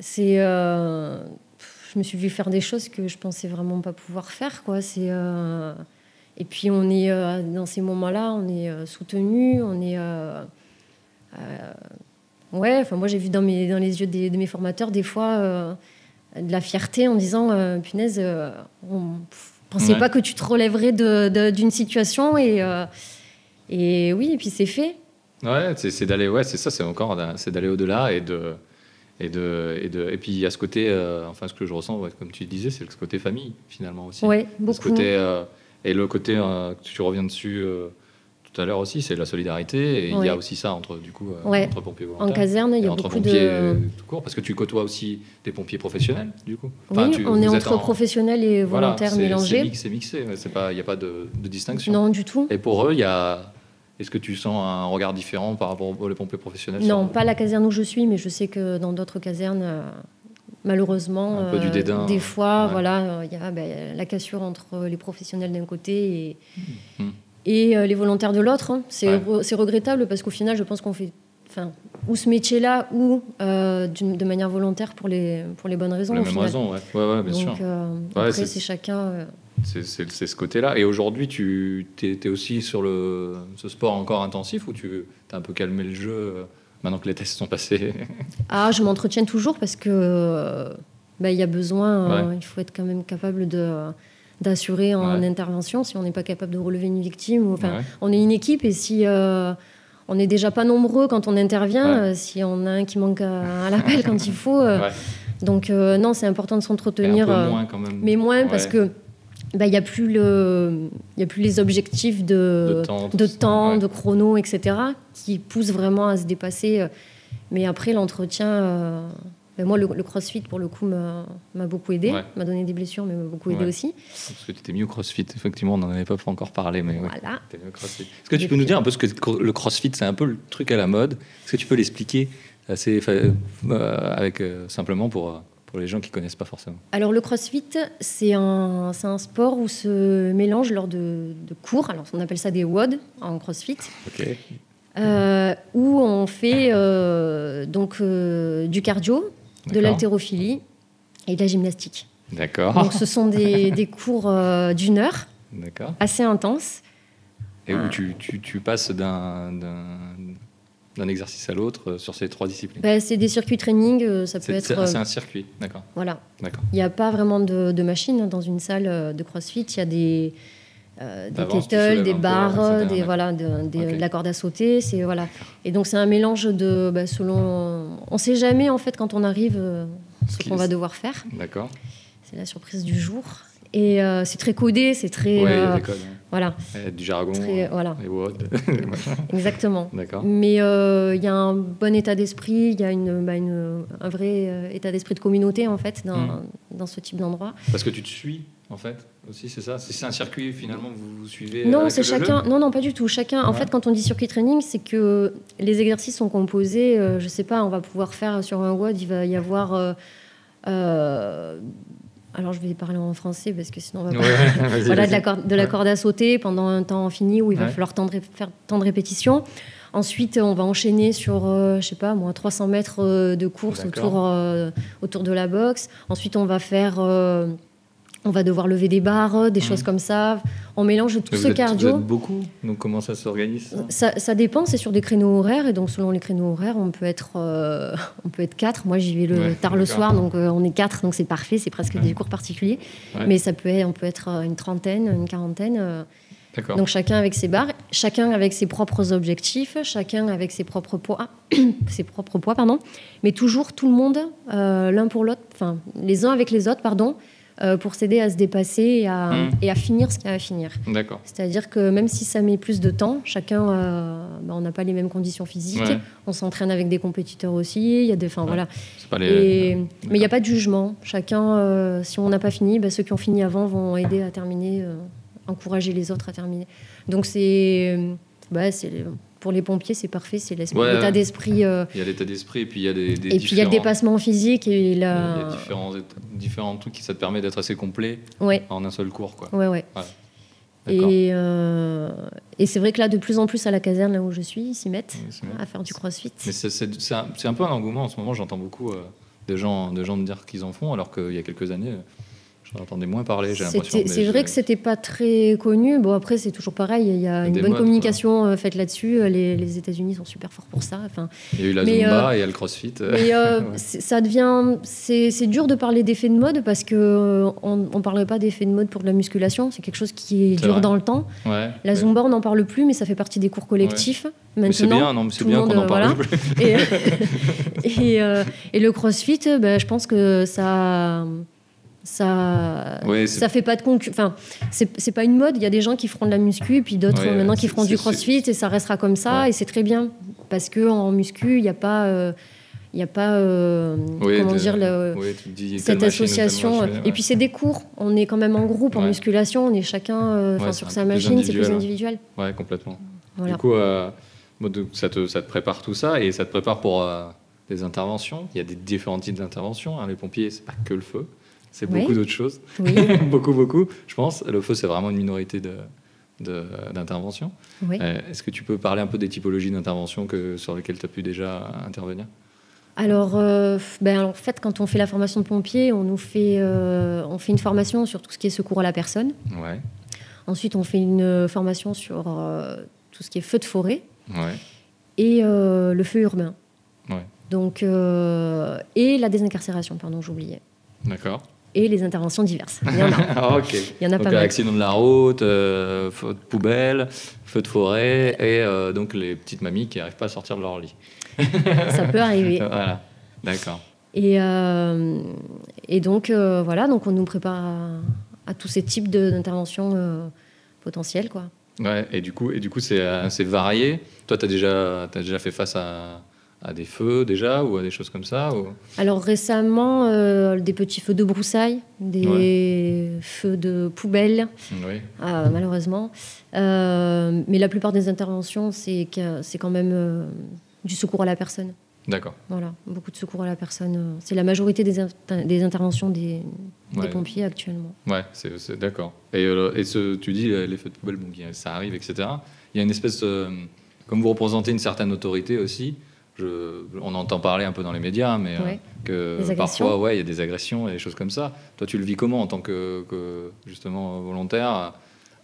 C'est. je me suis vu faire des choses que je pensais vraiment pas pouvoir faire, quoi. C'est. et puis on est dans ces moments-là, on est soutenu, on est. ouais, enfin moi j'ai vu dans mes dans les yeux des- de mes formateurs des fois euh, de la fierté en disant euh, punaise, euh, on pensait Ouais. pas que tu te relèverais d'une situation et euh, et oui et puis c'est fait. Ouais, c'est d'aller, ouais, c'est ça, c'est encore, c'est d'aller au-delà et de, et de, et de, et puis il y a ce côté, enfin ce que je ressens, ouais, comme tu disais, c'est ce côté famille finalement aussi. Ouais, Ce beaucoup. côté, et le côté que tu reviens dessus tout à l'heure aussi, c'est la solidarité. Et il y a aussi ça entre du coup euh, Ouais. entre pompiers En volontaires. caserne, il y a entre beaucoup pompiers euh, de. tout court, parce que tu côtoies aussi des pompiers professionnels, du coup. Oui, tu- on est entre en- professionnels et volontaires mélangés. c'est mixé, ouais, c'est pas, il n'y a pas de, de distinction. Non, du tout. Et pour eux, il y a. Est-ce que tu sens un regard différent par rapport aux pompiers professionnels Non, sur- pas la caserne où je suis, mais je sais que dans d'autres casernes, euh, malheureusement, Un peu du euh, dédain, des fois, ouais. voilà, euh, il y a ben, la cassure entre les professionnels d'un côté et, Mhm. Et euh, les volontaires de l'autre. hein. C'est Ouais. re- c'est regrettable parce qu'au final, je pense qu'on fait, enfin, ou ce métier-là ou euh, de manière volontaire pour les pour les bonnes raisons. Pour les mêmes raisons, ouais. Ouais, ouais, bien Donc, sûr. euh, Ouais, après, c'est- chacun. euh, C'est- ce côté-là. Et aujourd'hui, tu es, aussi sur le, ce sport encore intensif ou tu as un peu calmé le jeu euh, maintenant que les tests sont passés? *laughs* Ah, je m'entretiens toujours parce que bah, il y a besoin, il faut être quand même capable de d'assurer en Ouais. intervention si on n'est pas capable de relever une victime. Ou, enfin, Ouais. on est une équipe et si euh, on n'est déjà pas nombreux quand on intervient, Ouais. euh, si on a un qui manque à, à l'appel *laughs* quand il faut, euh, donc non, c'est important de s'entretenir, moins quand même. mais moins parce que bah, il n'y a plus le, il y a plus les objectifs de, De temps, de temps, de chrono, etc., qui poussent vraiment à se dépasser. Mais après, l'entretien, ben moi, le, le crossfit, pour le coup, m'a beaucoup aidé, Ouais. m'a donné des blessures, mais m'a beaucoup aidé Ouais. aussi. Parce que tu étais mis au crossfit, effectivement, on n'en avait pas encore parlé, mais. Voilà. Est-ce que tu peux nous dire un peu ce que le crossfit, c'est un peu le truc à la mode? Est-ce que tu peux l'expliquer assez, fa- euh, avec, euh, simplement pour, euh, pour les gens qui connaissent pas forcément? Alors, le crossfit, c'est un, un sport où se mélange lors de, de cours, alors on appelle ça des WOD en crossfit, euh, où on fait euh, donc euh, du cardio, de l'haltérophilie et de la gymnastique. D'accord. Donc ce sont des, *laughs* des cours euh, d'une heure, assez intenses. Et où tu, tu, tu passes d'un exercice à l'autre euh, sur ces trois disciplines? Ben, c'est des circuits training, euh, ça peut être... c'est- euh, c'est un circuit, d'accord. voilà. D'accord. Il n'y a pas vraiment de, de machine hein, dans une salle de CrossFit. Il y a des, des tu kettles, des peu, barres, des, voilà, de, des- de la corde à sauter. C'est, voilà. Et donc c'est un mélange de, ben, selon on sait jamais en fait quand on arrive euh, ce qu'on va devoir faire. D'accord. C'est la surprise du jour. Et euh, c'est très codé, c'est très. Ouais, euh, des codes. hein. voilà, du jargon. très, voilà, WOD. *laughs* exactement. D'accord. Mais il y a un bon état d'esprit, il y a une, bah, une- un vrai état d'esprit de communauté en fait dans, Mm. dans ce type d'endroit. Parce que tu te suis, en fait, aussi, c'est ça c'est un circuit, finalement, vous, vous suivez Non, avec c'est chacun. Non, non, pas du tout. Chacun. En fait, quand on dit circuit training, c'est que les exercices sont composés. euh, je sais pas, on va pouvoir faire sur un WOD, il va y avoir. euh, euh, alors, je vais parler en français parce que sinon on va. Ouais, *laughs* vas-y, voilà, de la, corde, de la Ouais. corde à sauter pendant un temps infini où il va Ouais. falloir tant de ré- faire tant de répétitions. Ensuite, on va enchaîner sur, euh, je sais pas, moi, 300 mètres euh, de course autour, euh, autour de la boxe. Ensuite, on va faire, euh, on va devoir lever des barres, des Mhm. choses comme ça. On mélange tout ce êtes, cardio. Vous êtes beaucoup, donc comment ça s'organise ça? Ça, ça dépend, c'est sur des créneaux horaires et donc selon les créneaux horaires, on peut être, euh, on peut être quatre. Moi, j'y vais le Ouais, tard le soir, donc euh, on est quatre, donc c'est parfait, c'est presque Ouais. des cours particuliers. Ouais. Mais ça peut être, on peut être euh, une trentaine, une quarantaine. euh, D'accord. donc chacun avec ses barres, chacun avec ses propres objectifs, chacun avec ses propres poids, *coughs* ses propres poids, pardon. Mais toujours tout le monde, l'un pour l'autre, enfin les uns avec les autres, pardon, pour s'aider à se dépasser et à, Mm. et à finir ce qu'il y a à finir. D'accord. C'est-à-dire que même si ça met plus de temps, chacun, euh, bah, on n'a pas les mêmes conditions physiques. Ouais. On s'entraîne avec des compétiteurs aussi. Il y a des, enfin Ouais. voilà. C'est pas les. Et- D'accord. mais il n'y a pas de jugement. Chacun, euh, si on n'a pas fini, bah, ceux qui ont fini avant vont aider à terminer, euh, encourager les autres à terminer. Donc c'est, euh, bah, c'est pour les pompiers, c'est parfait. C'est Ouais, l'état ouais. d'esprit. euh, Il y a l'état d'esprit et puis il y a des. des et puis il y a le dépassement physique et Il y la. a différents, différents trucs qui ça te permet d'être assez complet Ouais, en un seul cours, quoi. ouais, ouais. D'accord. Et, euh, et c'est vrai que là, de plus en plus à la caserne, là où je suis, ils s'y mettent à faire du crossfit. Mais c'est- un, un peu un engouement en ce moment. J'entends beaucoup euh, de, gens, de gens me dire qu'ils en font, alors qu'il y a quelques années, euh, j'en entendais moins parler, j'ai l'impression. C'est vrai que c'était pas très connu. Bon, après, c'est toujours pareil. Il y a une bonne modes, communication euh, faite là-dessus. Les, les États-Unis sont super forts pour ça. Enfin, Il y a eu la mais, Zumba et il y a le CrossFit. euh, mais euh, *laughs* Ouais. ça devient. C'est dur de parler d'effets de mode parce que euh, ne parlerait pas d'effets de mode pour de la musculation. C'est quelque chose qui est, C'est dur vrai. dans le temps. Ouais. La Zumba, on n'en parle plus, mais ça fait partie des cours collectifs. Mais c'est bien, non, c'est bien qu'on en euh, parle. voilà. Et, *laughs* *laughs* et, euh, et le crossfit, euh, ben, je pense que ça. Ça, Ouais, ça fait pas de concu. Enfin, c'est pas une mode. Il y a des gens qui feront de la muscu, et puis d'autres Ouais, euh, maintenant qui feront du crossfit, et ça restera comme ça, Ouais. et c'est très bien. Parce que en muscu, il n'y a pas. euh, il y a pas. euh, Oui, comment de- dire le, cette association. machine, Et puis c'est des cours. On est quand même en groupe en musculation. On est chacun euh, enfin, sur sa machine. C'est plus individuel. Ouais, complètement. Voilà. Du coup, euh, ça, te, ça te prépare tout ça et ça te prépare pour euh, des interventions. Il y a des différents types d'interventions. hein. Les pompiers, c'est pas que le feu, c'est Oui. beaucoup d'autres choses. Oui. *laughs* beaucoup, beaucoup, je pense. Le feu, c'est vraiment une minorité de d'interventions. oui. Euh, Est-ce que tu peux parler un peu des typologies d'interventions que, sur lesquelles tu as pu déjà intervenir? Alors, euh, ben, alors, en fait, quand on fait la formation de pompier, on nous fait, euh, on fait une formation sur tout ce qui est secours à la personne. Ouais, Ensuite, on fait une formation sur tout ce qui est feu de forêt ouais, et le feu urbain. ouais. Donc, et la désincarcération, pardon, j'oubliais. D'accord. Et les interventions diverses. Il y en a. *laughs* Ah. Il y en a donc, pas mal. accident de la route, euh, feu de poubelle, feu de forêt et euh, donc les petites mamies qui n'arrivent pas à sortir de leur lit. *laughs* Ça peut arriver. *laughs* Voilà, d'accord. Et, euh, et donc, euh, voilà, donc on nous prépare à, à tous ces types d'interventions potentielles, quoi. Ouais, et du coup, et du coup c'est assez varié. Toi, tu as déjà, as déjà fait face à, à des feux déjà ou à des choses comme ça ou... Alors récemment, euh, des petits feux de broussailles, des feux de poubelle, Oui, euh, malheureusement. Euh, mais la plupart des interventions, c'est quand même du secours à la personne. d'accord. Voilà, beaucoup de secours à la personne. C'est la majorité des, inter- des interventions des, pompiers actuellement. Ouais, c'est d'accord. Et, et ce, tu dis les feux de poubelle, bon, ça arrive, etc. Il y a une espèce, comme vous représentez une certaine autorité aussi. Je, on entend parler un peu dans les médias, mais euh, que parfois, ouais, il y a des agressions et des choses comme ça. Toi, tu le vis comment en tant que, que, justement volontaire?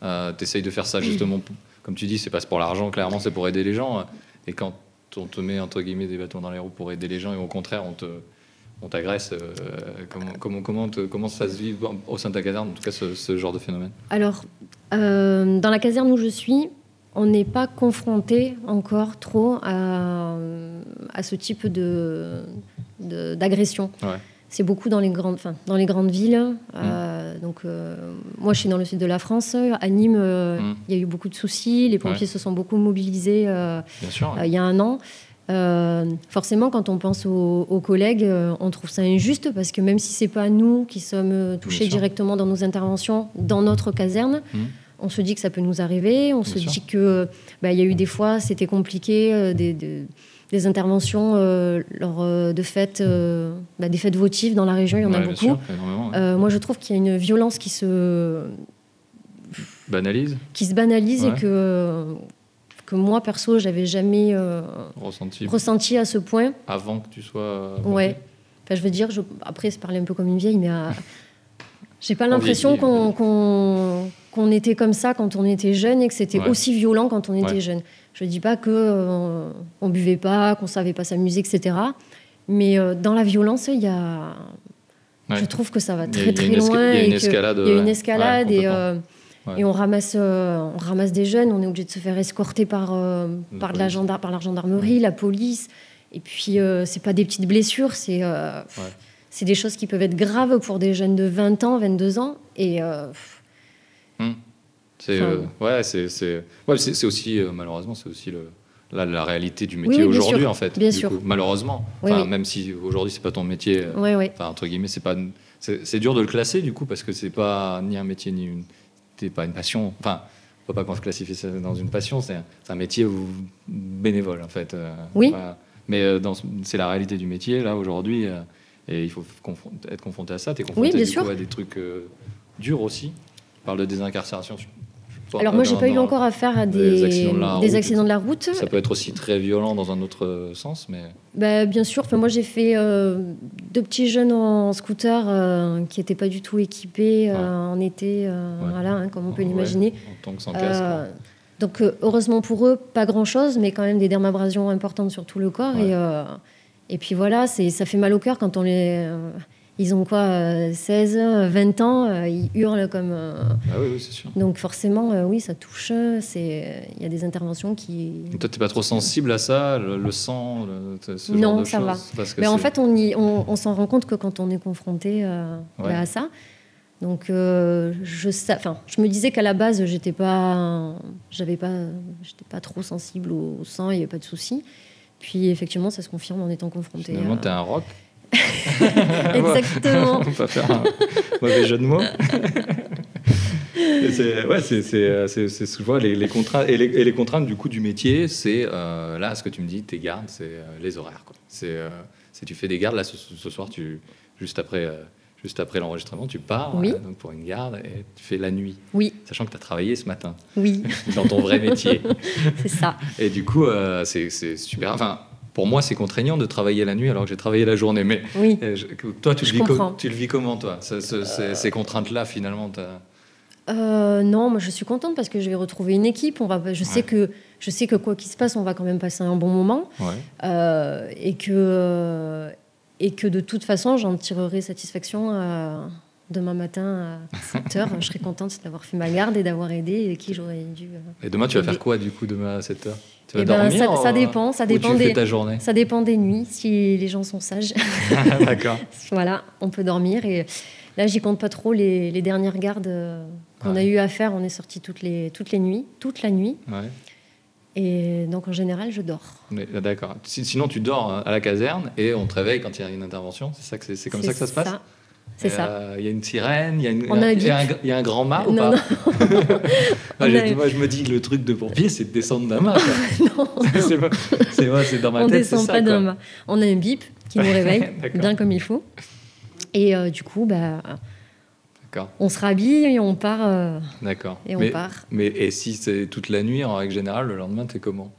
Euh, Tu essayes de faire ça justement, comme tu dis, c'est pas pour l'argent, clairement, c'est pour aider les gens. Et quand on te met entre guillemets des bâtons dans les roues pour aider les gens et au contraire, on te on t'agresse. euh, comment, comment, comment, te- comment ça se vit au sein de ta caserne, en tout cas, ce, ce genre de phénomène? Alors, euh, dans la caserne où je suis, on n'est pas confronté encore trop à, à ce type de d'agression. Ouais. C'est beaucoup dans les grandes, enfin, dans les grandes villes. Euh, donc, euh, moi, je suis dans le sud de la France. À Nîmes, euh, Mm. il y a eu beaucoup de soucis. Les pompiers Ouais. se sont beaucoup mobilisés Bien sûr. il y a un an. Forcément, quand on pense aux, aux collègues, on trouve ça injuste parce que même si c'est pas nous qui sommes touchés directement dans nos interventions, dans notre caserne, Mhm. On se dit que ça peut nous arriver. On Bien se sûr. dit que bah, il y a eu des fois, c'était compliqué, euh, des, des- des interventions euh, lors euh, de fêtes, euh, bah, des fêtes votives dans la région. Il y en a Ouais, beaucoup. sûr, énormément, ouais. Euh, moi, je trouve qu'il y a une violence qui se, Banalise, qui se banalise Ouais. et que, que moi, perso, j'avais jamais euh, ressenti ressenti à ce point. avant que tu sois. euh, Ouais. Enfin, je veux dire, je... après, c'est parler un peu comme une vieille, mais euh, j'ai pas On l'impression qu'on qu'on était comme ça quand on était jeune et que c'était Ouais. aussi violent quand on était Ouais. jeune. Je dis pas que euh, on buvait pas, qu'on savait pas s'amuser, etc. Mais euh, dans la violence, il y a, Ouais. je trouve que ça va très très loin. il y a une escalade, Il y a une escalade et, euh, et on ramasse, on ramasse des jeunes. On est obligé de se faire escorter par La par, de la par gendarmerie, la police. Et puis c'est pas des petites blessures, c'est des choses qui peuvent être graves pour des jeunes de 20 ans, 22 ans. Et euh, C'est euh, ouais, c'est ouais, aussi euh, malheureusement c'est aussi le la, la réalité du métier oui, aujourd'hui en fait. Bien du sûr. coup. malheureusement. Oui, Enfin, oui. même si aujourd'hui c'est pas ton métier. euh. Enfin entre guillemets c'est pas c'est dur de le classer du coup parce que c'est pas ni un métier ni une c'est pas une passion. Enfin faut pas qu'on se classifie ça dans une passion. C'est un, métier où- bénévole en fait. euh, Oui. voilà. Mais c'est la réalité du métier là aujourd'hui et il faut confron- être confronté à ça. T'es confronté Oui, bien du sûr. coup, à des trucs durs aussi. On parle de désincarcération. Alors moi, j'ai pas eu encore affaire à des des, accidents de la des route. accidents de la route. Ça peut être aussi très violent dans un autre euh, sens, mais Bah, bien sûr. Enfin, moi, j'ai fait euh, deux petits jeunes en scooter euh, qui n'étaient pas du tout équipés euh, Ouais. en été, Ouais. voilà, hein, comme on peut Ouais, l'imaginer. en tant que sans casque. Donc, heureusement pour eux, pas grand-chose, mais quand même des dermabrasions importantes sur tout le corps. Et, et puis voilà, ça fait mal au cœur quand on les. Euh, ils ont quoi, euh, 16, 20 ans, euh, ils hurlent comme. euh, Ah oui, oui, c'est sûr. donc forcément, euh, oui, ça touche. C'est, il y a des interventions qui. Et Toi, t'es pas trop sensible à ça, le, le sang, le- ce genre Non, de ça va. parce que Mais en fait, on, y- on, on s'en rend compte que quand on est confronté euh, Ouais. à ça. Donc, euh, je, enfin, je me disais qu'à la base, j'étais pas, j'avais pas, j'étais pas trop sensible au sang, il n'y avait pas de souci. Puis effectivement, ça se confirme en étant confronté. finalement, à- t'es un rock. *laughs* Exactement. On va faire un mauvais jeu de mots. C'est ouais, c'est c'est souvent les, les contraintes et les, et les contraintes du coup du métier, c'est euh, là ce que tu me dis, tes gardes, c'est euh, les horaires quoi. C'est euh, tu fais des gardes là ce, ce soir, tu juste après euh, juste après l'enregistrement, tu pars Oui. euh, donc pour une garde et tu fais la nuit, Oui, sachant que tu as travaillé ce matin oui, dans ton vrai métier. *laughs* c'est ça. Et du coup, euh, c'est c'est super. Enfin, pour moi, c'est contraignant de travailler la nuit alors que j'ai travaillé la journée. Mais Oui. euh, je- toi, tu le, vis com- comprends. tu le vis comment, toi ce- ce- ces, ces contraintes-là, finalement Euh, non, moi je suis contente parce que je vais retrouver une équipe. On va, je sais que je sais que quoi qu'il se passe, on va quand même passer un bon moment. Ouais. Euh, et, que, euh, et que de toute façon, j'en tirerai satisfaction euh, demain matin à 7 heures. je serai contente d'avoir fait ma garde et d'avoir aidé et qui j'aurais dû. euh. Et demain, tu vas faire quoi, du coup, demain à 7h Tu vas Eh ben, dormir ça, ça euh, dépend, ça dépend des, ta journée? ça dépend des nuits. Si les gens sont sages, *laughs* D'accord. *laughs* voilà, on peut dormir. Et là, j'y compte pas trop les, les dernières gardes euh, qu'on a eu à faire. On est sorti toutes les, toutes les nuits, toute la nuit. Ouais. Et donc en général, je dors. D'accord. Si- Sinon, tu dors à la caserne et on te réveille quand il y a une intervention. C'est ça que c'est c'est comme ça que ça se passe? C'est ça. euh, Il y a une sirène, il y a, une- On a un il y a un, bip. il y a un grand mât ou Non, pas non. *laughs* Ah, On a- Moi, je me dis que le truc de pompier, c'est de descendre d'un mât. quoi. *laughs* *laughs* c'est pas- c'est dans ma on tête. c'est descend pas d'un mât. On a un bip qui nous réveille bien comme il faut. Et euh, du coup, bah, on se rhabille et on part. euh, D'accord. Et on mais, part. Mais et si c'est toute la nuit, en règle générale, le lendemain, t'es comment?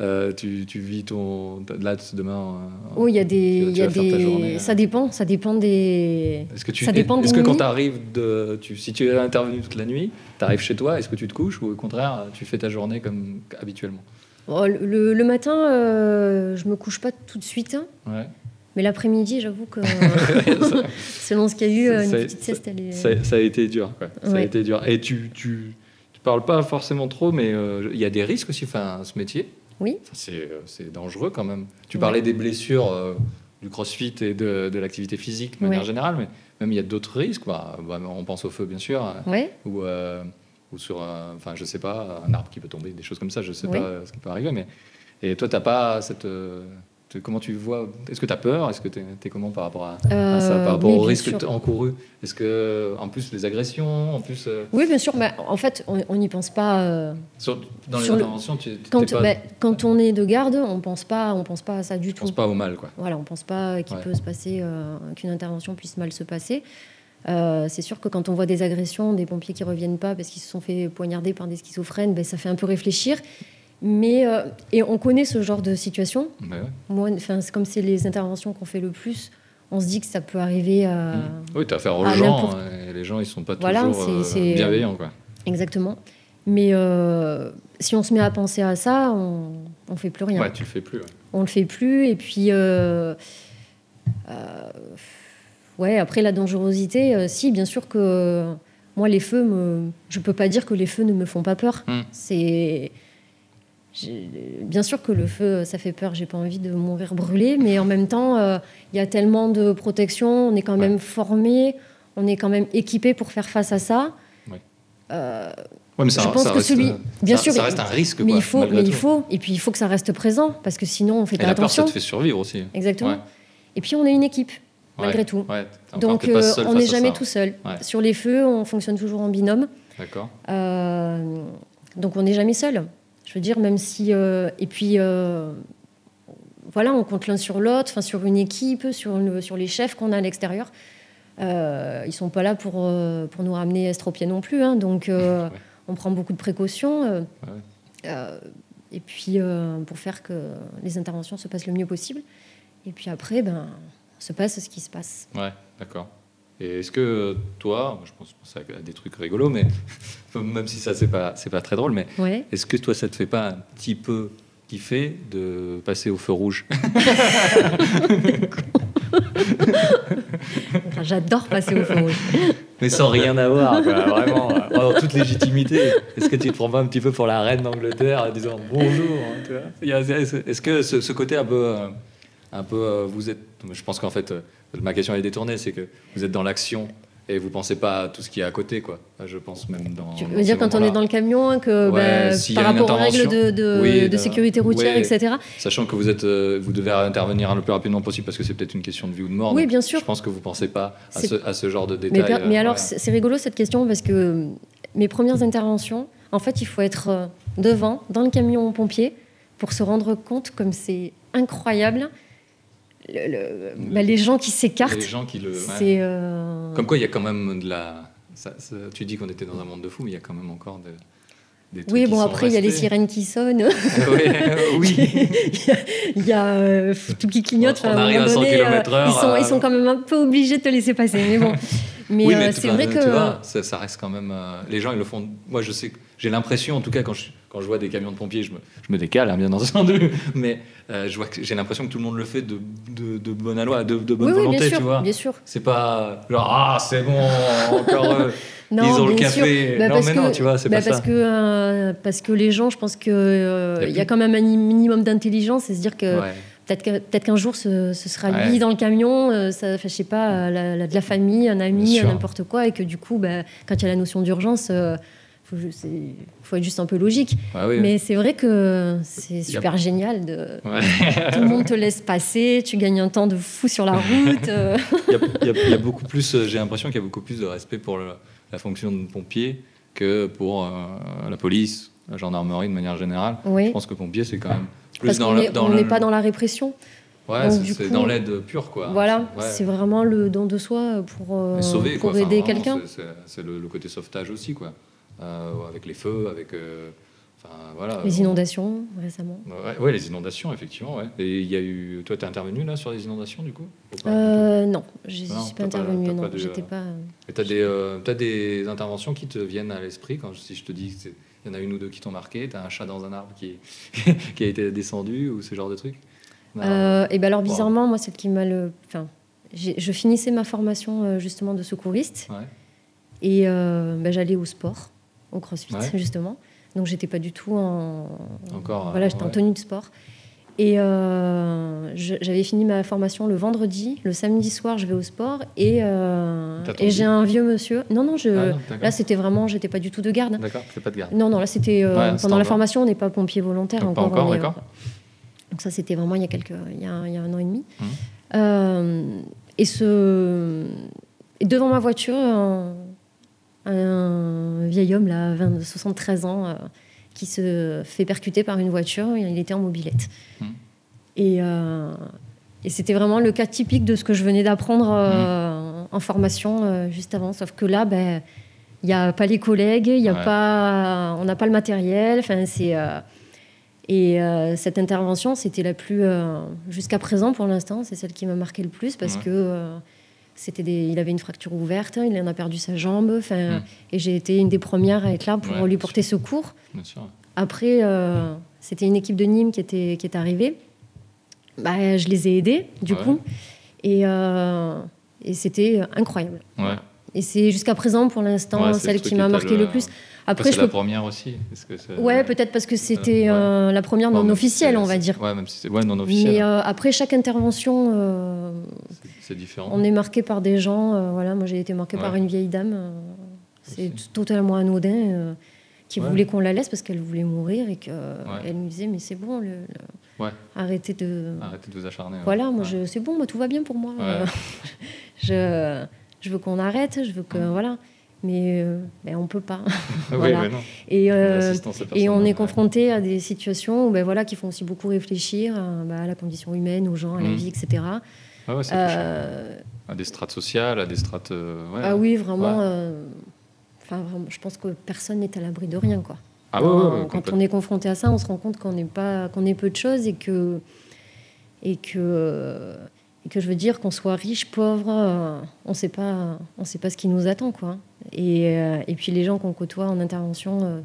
Euh, tu, tu vis ton. Là, demain. euh, Oh, il y a des, tu y a des- journée, ça dépend, ça dépend des. Est-ce que, tu, Ça dépend est-ce que quand nuits. tu arrives de. Tu, si tu es intervenu toute la nuit, tu arrives chez toi, est-ce que tu te couches ou au contraire, tu fais ta journée comme habituellement Oh, le, matin, euh, je me couche pas tout de suite, hein. Ouais. mais l'après-midi, j'avoue que *laughs* *laughs* selon ce qu'il y a eu, euh, une Ça- petite sieste, elle est. Ça, ça a été dur, quoi. Ça a été dur. Et tu, tu, tu parles pas forcément trop, mais euh, il y a des risques aussi, enfin, ce métier. Oui. C'est euh, c'est dangereux quand même. Tu parlais des blessures euh, du crossfit et de, de l'activité physique de manière Ouais. générale, mais même il y a d'autres risques. Bah, bah, on pense au feu, bien sûr, Ouais. ou, euh, ou sur, un- enfin, je sais pas, un arbre qui peut tomber, des choses comme ça. Je sais pas ce qui peut arriver, mais et toi, t'as pas cette tu- Comment tu vois Est-ce que tu as peur? Est-ce que tu es, comment par rapport à, à ça, Euh, par rapport oui, sûr. t- encourus Est-ce que, en plus, les agressions, en plus, euh, Oui, bien sûr. Mais en fait, on n'y pense pas. euh, sur- dans les le- interventions, tu quand, pas, bah, quand on est de garde, on pense pas, on pense pas à ça du tout. penses pas au mal, quoi. Voilà, on pense pas qu'il Ouais. peut se passer, qu'une intervention puisse mal se passer. C'est sûr que quand on voit des agressions, des pompiers qui reviennent pas parce qu'ils se sont fait poignarder par des schizophrènes, ben, ça fait un peu réfléchir. Mais euh, et on connaît ce genre de situation. Bah ouais. Moi, enfin, c'est comme c'est les interventions qu'on fait le plus. On se dit que ça peut arriver à Mm. Oui, tu as affaire aux gens, et les gens, ils sont pas Voilà, toujours euh, bienveillants, quoi. exactement. Mais euh, si on se met à penser à ça, on, on fait plus rien. Ouais, tu le fais plus. ouais. on le fait plus. Et puis, euh, euh, ouais, après la dangerosité, euh, si, bien sûr que moi, les feux, me, je peux pas dire que les feux ne me font pas peur. Hmm. C'est. Bien sûr que le feu, ça fait peur, j'ai pas envie de mourir brûlé, mais en même temps, euh, il y a tellement de protection, on est quand Ouais. même formé, on est quand même équipé pour faire face à ça. Ouais. Euh, Ouais, mais ça, je pense ça que reste, celui, bien ça, sûr, ça reste un risque, mais quoi, il faut, mais il faut, et puis il faut que ça reste présent parce que sinon on fait Et pas la peur, ça attention. te fait survivre aussi. Exactement. Et puis on est une équipe, malgré tout. Donc euh, on n'est jamais tout seul. Sur les feux, on fonctionne toujours en binôme. D'accord. Euh, donc on n'est jamais seul. Je veux dire, même si. euh, et puis. euh, voilà, on compte l'un sur l'autre, enfin sur une équipe, sur, le- sur les chefs qu'on a à l'extérieur. Euh, ils sont pas là pour, pour nous ramener estropiés non plus. hein. donc Ouais. on prend beaucoup de précautions. Ouais. et puis pour faire que les interventions se passent le mieux possible. Et puis après, ben, se passe ce qui se passe. Ouais, d'accord. Et est-ce que toi, je pense, je pense à des trucs rigolos, mais *laughs* même si ça c'est pas c'est pas très drôle, mais Ouais. est-ce que toi ça te fait pas un petit peu kiffer de passer au feu rouge *laughs* Enfin, J'adore passer au feu rouge. Mais sans rien avoir, quoi, vraiment, euh, en toute légitimité. Est-ce que tu te prends pas un petit peu pour la reine d'Angleterre en disant bonjour hein, Est-ce que ce, ce côté un peu, euh, un peu, euh, vous êtes, je pense qu'en fait, euh, ma question est détournée, c'est que vous êtes dans l'action et vous pensez pas à tout ce qui est à côté, quoi. Je pense même dans. Tu dans veux dire ces quand on est dans le camion, hein, que Ouais, bah, par rapport aux règles de, de- Oui, de sécurité routière, ouais. etc. Sachant que vous êtes, euh, vous devez intervenir le plus rapidement possible parce que c'est peut-être une question de vie ou de mort. Oui, bien sûr. Je pense que vous pensez pas à ce, à ce genre de détails. per- mais euh, alors, ouais. c'est rigolo cette question parce que euh, mes premières interventions, en fait, il faut être euh, devant, dans le camion pompier, pour se rendre compte comme c'est incroyable. Le- le- bah, les gens qui les s'écartent, gens qui le. ouais. c'est. euh, Comme quoi, il y a quand même de la. ça- ça- tu dis qu'on était dans un monde de fous, mais il y a quand même encore de- des trucs Oui, bon, après, il y a les sirènes qui sonnent, *laughs* oui, oui. il y a, il y a, euh, tout qui clignote. On arrive à 100 donné, euh, km/h, ils, sont, euh, ils sont quand même un peu obligés de te laisser passer. Mais bon. *laughs* Mais, oui, euh, mais c'est tu- vrai tu que. vois, ça, ça reste quand même. euh, les gens, ils le font. Moi, je sais. J'ai l'impression, en tout cas, quand je, quand je vois des camions de pompiers, je me, je me décale, hein, bien entendu. Mais euh, je vois que j'ai l'impression que tout le monde le fait de, de, de bonne aloi, de, de bonne oui, oui, volonté, bien sûr, tu vois. bien sûr. C'est pas genre ah c'est bon encore eux. *laughs* Non, ils ont le café. Bah, non mais que- non, tu vois, c'est bah, pas parce ça. Que, euh, parce que les gens, je pense qu'il Y a il y a quand même un minimum d'intelligence et se dire que Ouais. peut-être qu'un jour ce, ce sera Ouais. lui dans le camion, euh, ça, je sais pas, euh, la- la- de la famille, un ami, n'importe quoi, et que du coup, bah, quand il y a la notion d'urgence, euh, faut, faut être juste un peu logique. Oui. Mais c'est vrai que c'est a- super génial. De... Ouais. *laughs* Tout le monde te laisse passer, tu gagnes un temps de fou sur la route. Il y, a, il y a- il y a beaucoup plus. euh, J'ai l'impression qu'il y a beaucoup plus de respect pour le- la fonction de pompier que pour euh, la police, la gendarmerie de manière générale. Je pense que pompier c'est quand même plus parce dans on n'est pas dans la répression. Ouais, c'est- dans l'aide pure quoi. Voilà, Ouais. c'est vraiment le don de soi pour, euh, sauver, pour quoi. Aider quelqu'un. c'est le, le côté sauvetage aussi quoi. Euh, avec les feux, avec. euh, Enfin voilà. Les on- inondations récemment. Ouais, ouais, les inondations, effectivement. Ouais. Et il y a eu. Toi, t'es intervenu là sur les inondations du coup pas Euh, non, je Non, suis pas Non, pas de- j'étais pas. Et t'as des, euh, des interventions qui te viennent à l'esprit quand si je te dis qu'il y en a une ou deux qui t'ont marqué, t'as un chat dans un arbre qui, *laughs* qui a été descendu ou ce genre de truc? Non. Euh, et ben alors Wow. bizarrement, moi, celle qui m'a le. Enfin, je finissais ma formation euh, justement de secouriste Ouais. et euh, ben, j'allais au sport, au CrossFit Ouais. justement. Donc j'étais pas du tout en. Encore, Voilà, euh, j'étais en tenue de sport. Et euh, j'avais fini ma formation le vendredi. Le samedi soir, je vais au sport et, euh, et j'ai un vieux monsieur. Non, non, je, Ah, non, là c'était vraiment, j'étais pas du tout de garde. D'accord, fais pas de garde. Non, non, là c'était euh, Ouais, pendant la formation, on n'est pas pompier volontaire encore. encore, est, d'accord. euh, donc ça c'était vraiment il y a quelques, il y a, un- il y a un an et demi. Mhm. Euh, et ce, et devant ma voiture, un, un vieil homme là, 20, 73 ans, euh, qui se fait percuter par une voiture. Il était en mobilette. Et, euh, et c'était vraiment le cas typique de ce que je venais d'apprendre euh, en formation juste avant. Sauf que là, ben, il n'y a pas les collègues, il y a Ouais. pas, on n'a pas le matériel. Enfin, c'est et euh, cette intervention, c'était la plus euh, jusqu'à présent pour l'instant, c'est celle qui m'a marqué le plus parce Ouais. que euh, c'était des, il avait une fracture ouverte, il en a perdu sa jambe. Enfin, Mm. et j'ai été une des premières à être là pour Ouais, lui porter secours. Bien sûr. Après, euh, c'était une équipe de Nîmes qui était, qui est arrivée. Bah, je les ai aidés, du Ouais. coup. Et, euh, et c'était incroyable. Ouais. Et c'est jusqu'à présent, pour l'instant, Ouais, celle le qui m'a marqué le plus. Après, c'est la peux... première aussi. Que Ouais, peut-être parce que c'était ouais. euh, la première non officielle, on va dire. Ouais, même si c'est ouais, non officiel. Mais euh, après chaque intervention, euh, c'est- différent. on est marqué par des gens. euh, voilà, moi j'ai été marqué Ouais. par une vieille dame. euh, c'est totalement anodin. euh, qui voulait qu'on la laisse parce qu'elle voulait mourir et qu'elle me disait mais c'est bon, le, arrêtez de. Arrêtez de vous acharner. Voilà, moi je, c'est bon, moi tout va bien pour moi. Euh, *laughs* je, je veux qu'on arrête, je veux que Mm. voilà, mais euh, ben, on peut pas. Ah *laughs* oui, voilà. non. Et euh, à et on est ouais. confronté à des situations où, ben, voilà, qui font aussi beaucoup réfléchir euh, bah, à la condition humaine, aux gens, à la Mm. vie, etc. Ouais, ouais, Euh, à des strates sociales, à des strates. ouais. ah oui, vraiment. Enfin, vraiment, je pense que personne n'est à l'abri de rien, quoi. Ah ouais, Quand- on est confronté à ça, on se rend compte qu'on n'est pas, qu'on est peu de choses et que et que et que je veux dire qu'on soit riche, pauvre, euh, on sait pas, on sait pas ce qui nous attend, quoi. Et, euh, et puis les gens qu'on côtoie en intervention euh,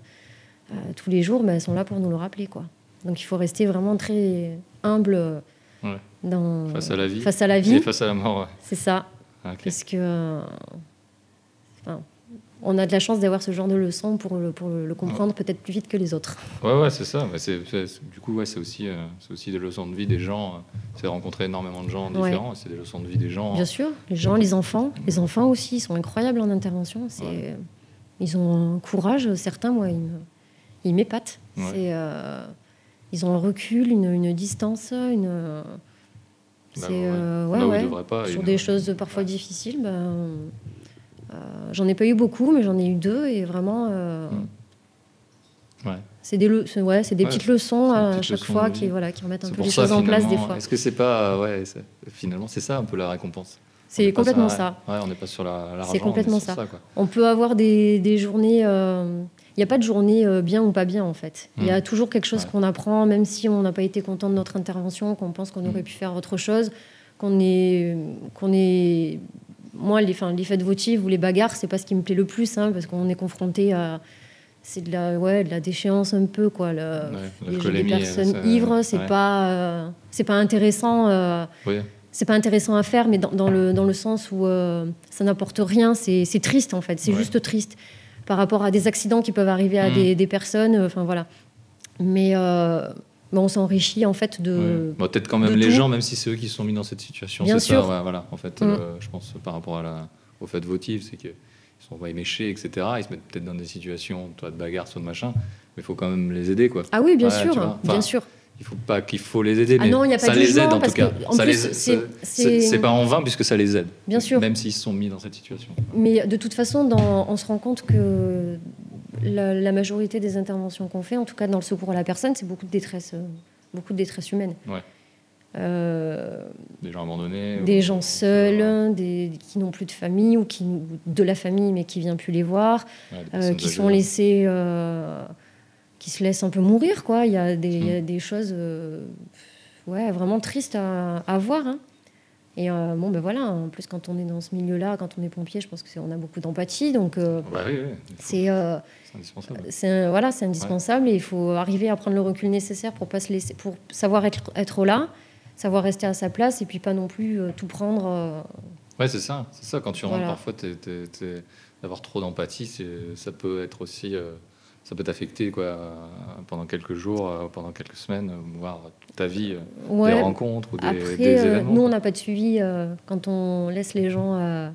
euh, tous les jours, ben, sont là pour nous le rappeler, quoi. Donc il faut rester vraiment très humble Ouais. dans Face à la vie. face à la Et face à la mort. ouais. c'est ça. Ah. Parce que enfin, on a de la chance d'avoir ce genre de leçons pour le, pour le, le comprendre peut-être plus vite que les autres. Ouais, ouais, c'est ça. Mais du coup, ouais, c'est aussi, euh, aussi des leçons de vie des gens. C'est rencontrer énormément de gens différents. C'est des leçons de vie des gens. Bien sûr, les gens, les enfants, les enfants aussi, ils sont incroyables en intervention. Ouais. ils ont un courage. Certains, moi, ils, m'épatent. Euh, ils ont un recul, une, une distance, une. Bah, euh, ouais, ouais. ils devraient pas. Sur des choses parfois difficiles, ben, euh, j'en ai pas eu beaucoup, mais j'en ai eu deux et vraiment. euh, Mm. Ouais. C'est des, le- ouais, c'est des Ouais, petites leçons des à chaque fois qui, voilà, qui remettent un peu les ça, choses en place des fois. Est-ce que c'est pas, ouais, finalement, c'est ça un peu la récompense. C'est complètement ça. Ouais, on n'est pas sur la. l'argent, C'est complètement on ça. quoi. On peut avoir des, des journées. euh, Il n'y a pas de journée euh, bien ou pas bien, en fait. Il y a Mm. toujours quelque chose Ouais. qu'on apprend, même si on n'a pas été content de notre intervention, qu'on pense qu'on Mm. aurait pu faire autre chose, qu'on est. Qu'on est... Moi, les, enfin, les fêtes votives ou les bagarres, c'est pas ce qui me plaît le plus, hein, parce qu'on est confronté à. C'est de la, ouais, de la déchéance un peu, quoi. Le- Ouais, les, les l'alcoolémie, personnes ça- ivres, c'est ouais. pas, euh, c'est pas intéressant. euh, Oui. c'est pas intéressant à faire, mais dans, dans le, dans le sens où euh, ça n'apporte rien, c'est triste en fait, c'est Ouais. juste triste par rapport à des accidents qui peuvent arriver à Mm. des, des personnes, euh, enfin voilà. Mais, euh, mais on s'enrichit en fait de. Bon, peut-être quand même les tout. gens, même si c'est eux qui sont mis dans cette situation. Bien c'est sûr. Ça, ouais, voilà. En fait, Mm. le- je pense par rapport à la, au fait votive, c'est qu'ils sont pas éméchés, etc. Ils se mettent peut-être dans des situations, toi, de bagarre, soit de machin, mais il faut quand même les aider, quoi. Ah oui, bien Ouais, sûr, bien sûr. Il faut pas qu'il faut les aider, Ah mais non, il y a pas ça de les aide en tout cas. c'est pas en vain puisque ça les aide. Bien sûr. Même s'ils sont mis dans cette situation. Mais de toute façon, dans- on se rend compte que la, la majorité des interventions qu'on fait, en tout cas dans le secours à la personne, c'est beaucoup de détresse, euh, beaucoup de détresse humaine. Ouais. Euh, Des gens abandonnés. des ou- gens Ouais. seuls, des, qui n'ont plus de famille ou qui de la famille mais qui vient plus les voir, Ouais, euh, qui sont laissés, qui se laissent un peu mourir quoi. Il y a des, il y a Mm. des choses, ouais, vraiment tristes à, à voir. hein. Et euh, bon ben voilà, en plus quand on est dans ce milieu-là, quand on est pompier, je pense que c'est- on a beaucoup d'empathie, donc euh, Bah oui, oui, il faut- c'est euh, c'est indispensable. voilà, c'est indispensable et il faut arriver à prendre le recul nécessaire pour pas se laisser, pour savoir être, être là, savoir rester à sa place et puis pas non plus euh, tout prendre. Ouais, c'est ça. C'est ça. Quand tu rentres, Voilà. parfois, d'avoir trop d'empathie, ça peut être aussi ça peut t'affecter quoi euh, pendant quelques jours, euh, pendant quelques semaines, euh, voire ta vie, Ouais. des rencontres ou des, Après, des événements. nous, on n'a pas de suivi quand on laisse les gens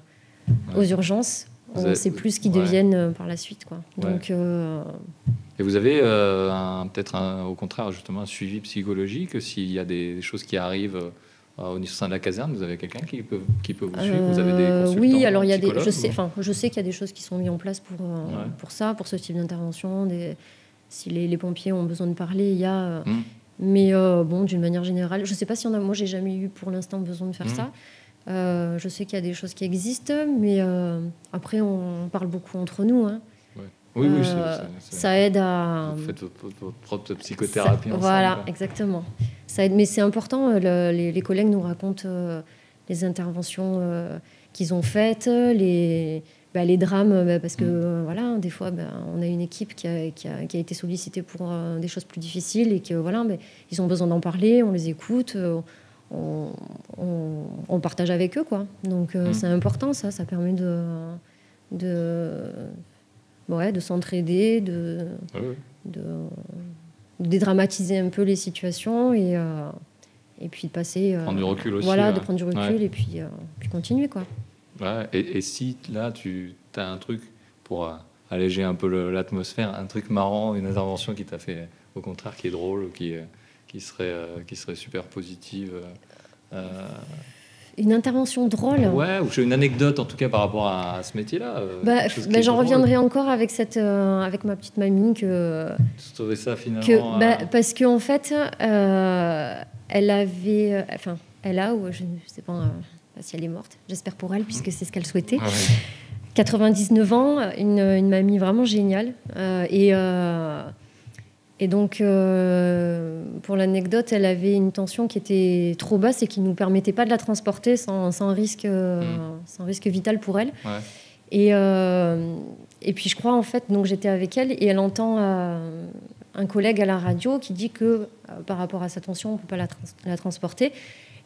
aux urgences. Vous on avez- sait plus ce qu'ils ouais. deviennent par la suite. Quoi. Donc, euh, Et vous avez euh, peut-être au contraire justement un suivi psychologique s'il y a des, des choses qui arrivent au sein de la caserne, vous avez quelqu'un qui peut, qui peut vous suivre? Vous avez des Euh, consultants Oui, alors il y a des, je sais, ou- enfin, je sais qu'il y a des choses qui sont mises en place pour, euh, Ouais. pour ça, pour ce type d'intervention. Des, si les, les pompiers ont besoin de parler, il y a. euh, Hmm. Mais euh, bon, d'une manière générale, je ne sais pas si on a. Moi, j'ai jamais eu pour l'instant besoin de faire Mhm. ça. Euh, je sais qu'il y a des choses qui existent, mais euh, après, on parle beaucoup entre nous. hein. Oui, oui, Euh, ça aide à. Vous faites votre, propre psychothérapie Ça- ensemble. Voilà, exactement. Ça aide, mais c'est important. euh, le- les, les collègues nous racontent euh, les interventions euh, qu'ils ont faites, les, bah, les drames, bah, parce que Mm. voilà, des fois, bah, on a une équipe qui a, qui a- qui a été sollicitée pour euh, des choses plus difficiles et que voilà, ils ont besoin d'en parler, on les écoute. on, on- on partage avec eux, quoi. Donc Mm. c'est important, ça. Ça permet de, de, ouais, de s'entraider, de, ouais. de, de dédramatiser un peu les situations et, euh, et puis de passer. euh, Prendre du recul aussi. voilà, ouais. de prendre du recul Ouais. et puis, euh, puis continuer, quoi. Ouais, Et, et si là, tu as un truc pour alléger un peu l'atmosphère, un truc marrant, une intervention qui t'a fait, au contraire, qui est drôle, qui, qui, serait, qui serait super positive euh, Une intervention drôle. Ouais, ou j'ai une anecdote en tout cas par rapport à, à ce métier-là. euh, Bah, bah, j'en reviendrai encore avec, cette, euh, avec ma petite mamie que, Tu trouvais ça finalement. que bah, euh, parce qu'en en fait, euh, elle avait, euh, enfin, elle a ou je ne sais pas, euh, si elle est morte. J'espère pour elle puisque c'est ce qu'elle souhaitait. ah ouais. 99 ans, une, une mamie vraiment géniale. Euh, et, euh, et donc, euh, pour l'anecdote, elle avait une tension qui était trop basse et qui ne nous permettait pas de la transporter sans, sans risque, euh, sans risque vital pour elle. Ouais. Et, euh, et puis, je crois, en fait, donc j'étais avec elle et elle entend un collègue à la radio qui dit que par rapport à sa tension, on ne peut pas la, trans- la transporter.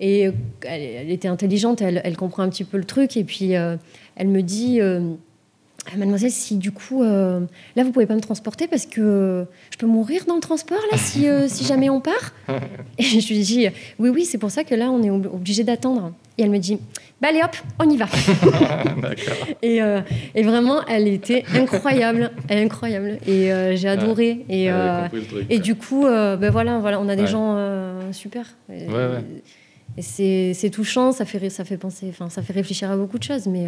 Et elle, elle était intelligente, elle, elle comprend un petit peu le truc. Et puis, elle me dit Mademoiselle, si du coup, euh, là, vous pouvez pas me transporter parce que euh, je peux mourir dans le transport, là, si, euh, si jamais on part. *laughs* Et je lui dis Oui, oui, c'est pour ça que là, on est ob- obligé d'attendre. Et elle me dit Bah, allez, hop, on y va. *laughs* Et, euh, et vraiment, elle était incroyable, incroyable. Et j'ai adoré. Et, truc, et du coup, ben voilà, voilà, on a des Ouais. gens super. Et, Ouais, ouais. et c'est touchant, ça fait, ça fait penser, enfin, ça fait réfléchir à beaucoup de choses. Mais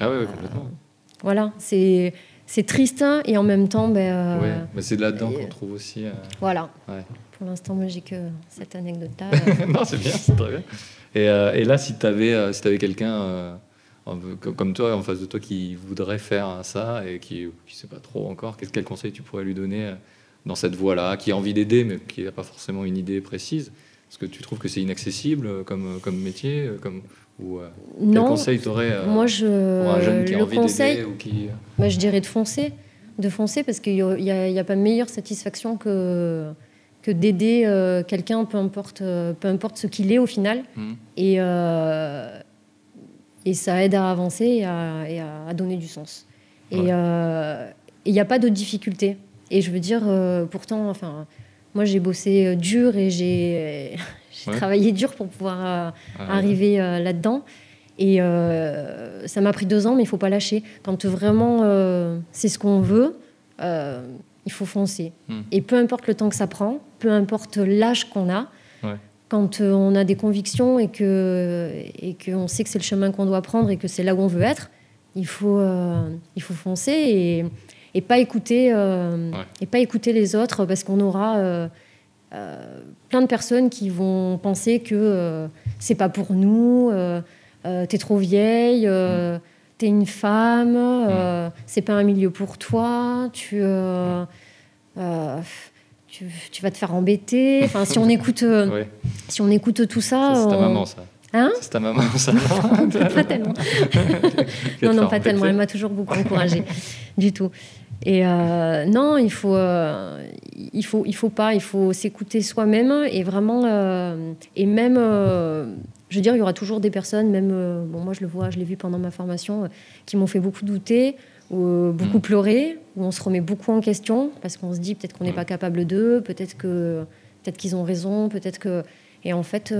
Ah ouais, complètement. Voilà, c'est c'est triste hein, et en même temps, ben, euh, mais c'est là-dedans qu'on trouve aussi. euh, voilà. Ouais. Pour l'instant, moi, j'ai que cette anecdote-là. *laughs* non, c'est bien, c'est très bien. Et, euh, et là, si tu avais, si avais quelqu'un comme toi en face de toi qui voudrait faire ça et qui ne sait pas trop encore, qu'est-ce quel conseil tu pourrais lui donner dans cette voie-là, qui a envie d'aider mais qui n'a pas forcément une idée précise? Est-ce que tu trouves que c'est inaccessible comme, comme métier comme, ou, euh, Quel non, conseil tu aurais moi, je, pour un jeune qui a le envie conseil, ou qui... Bah, je dirais de foncer. De foncer parce qu'il n'y a, a- a pas meilleure satisfaction que, que d'aider euh, quelqu'un, peu importe, euh, peu importe ce qu'il est au final. Hmm. Et, euh, et ça aide à avancer et à, et à- donner du sens. Et Ouais. euh, il n'y a pas de difficulté. Et je veux dire, euh, pourtant, enfin, moi j'ai bossé euh, dur et j'ai j'ai Ouais. travaillé dur pour pouvoir euh, Ah, arriver euh, là-dedans. Et euh, ça m'a pris deux ans, mais il faut pas lâcher. Quand vraiment c'est ce qu'on veut, il faut foncer. Hmm. Et peu importe le temps que ça prend, peu importe l'âge qu'on a, Ouais. quand on a des convictions et que et qu'on sait que c'est le chemin qu'on doit prendre et que c'est là où on veut être, il faut il faut foncer et, et pas écouter Ouais. et pas écouter les autres parce qu'on aura plein de personnes qui vont penser que euh, c'est pas pour nous, euh, euh, t'es trop vieille, euh, t'es une femme, euh, c'est pas un milieu pour toi, tu, euh, euh, tu, tu vas te faire embêter. Enfin, si on *laughs* écoute, euh, si on écoute tout ça, ça, c'est ta maman, ça. Hein C'est ta maman, ça. pas tellement. non, non, pas tellement. *laughs* Elle m'a toujours beaucoup encouragée, du tout. Et euh, non, il faut, euh, il faut, il faut pas, il faut s'écouter soi-même et vraiment, euh, et même, je veux dire, il y aura toujours des personnes, même, bon, moi je le vois, je l'ai vu pendant ma formation, qui m'ont fait beaucoup douter, ou beaucoup Mm. pleurer, où on se remet beaucoup en question, parce qu'on se dit peut-être qu'on n'est Mm. pas capable d'eux, peut-être que peut-être qu'ils ont raison, peut-être que. Et en fait,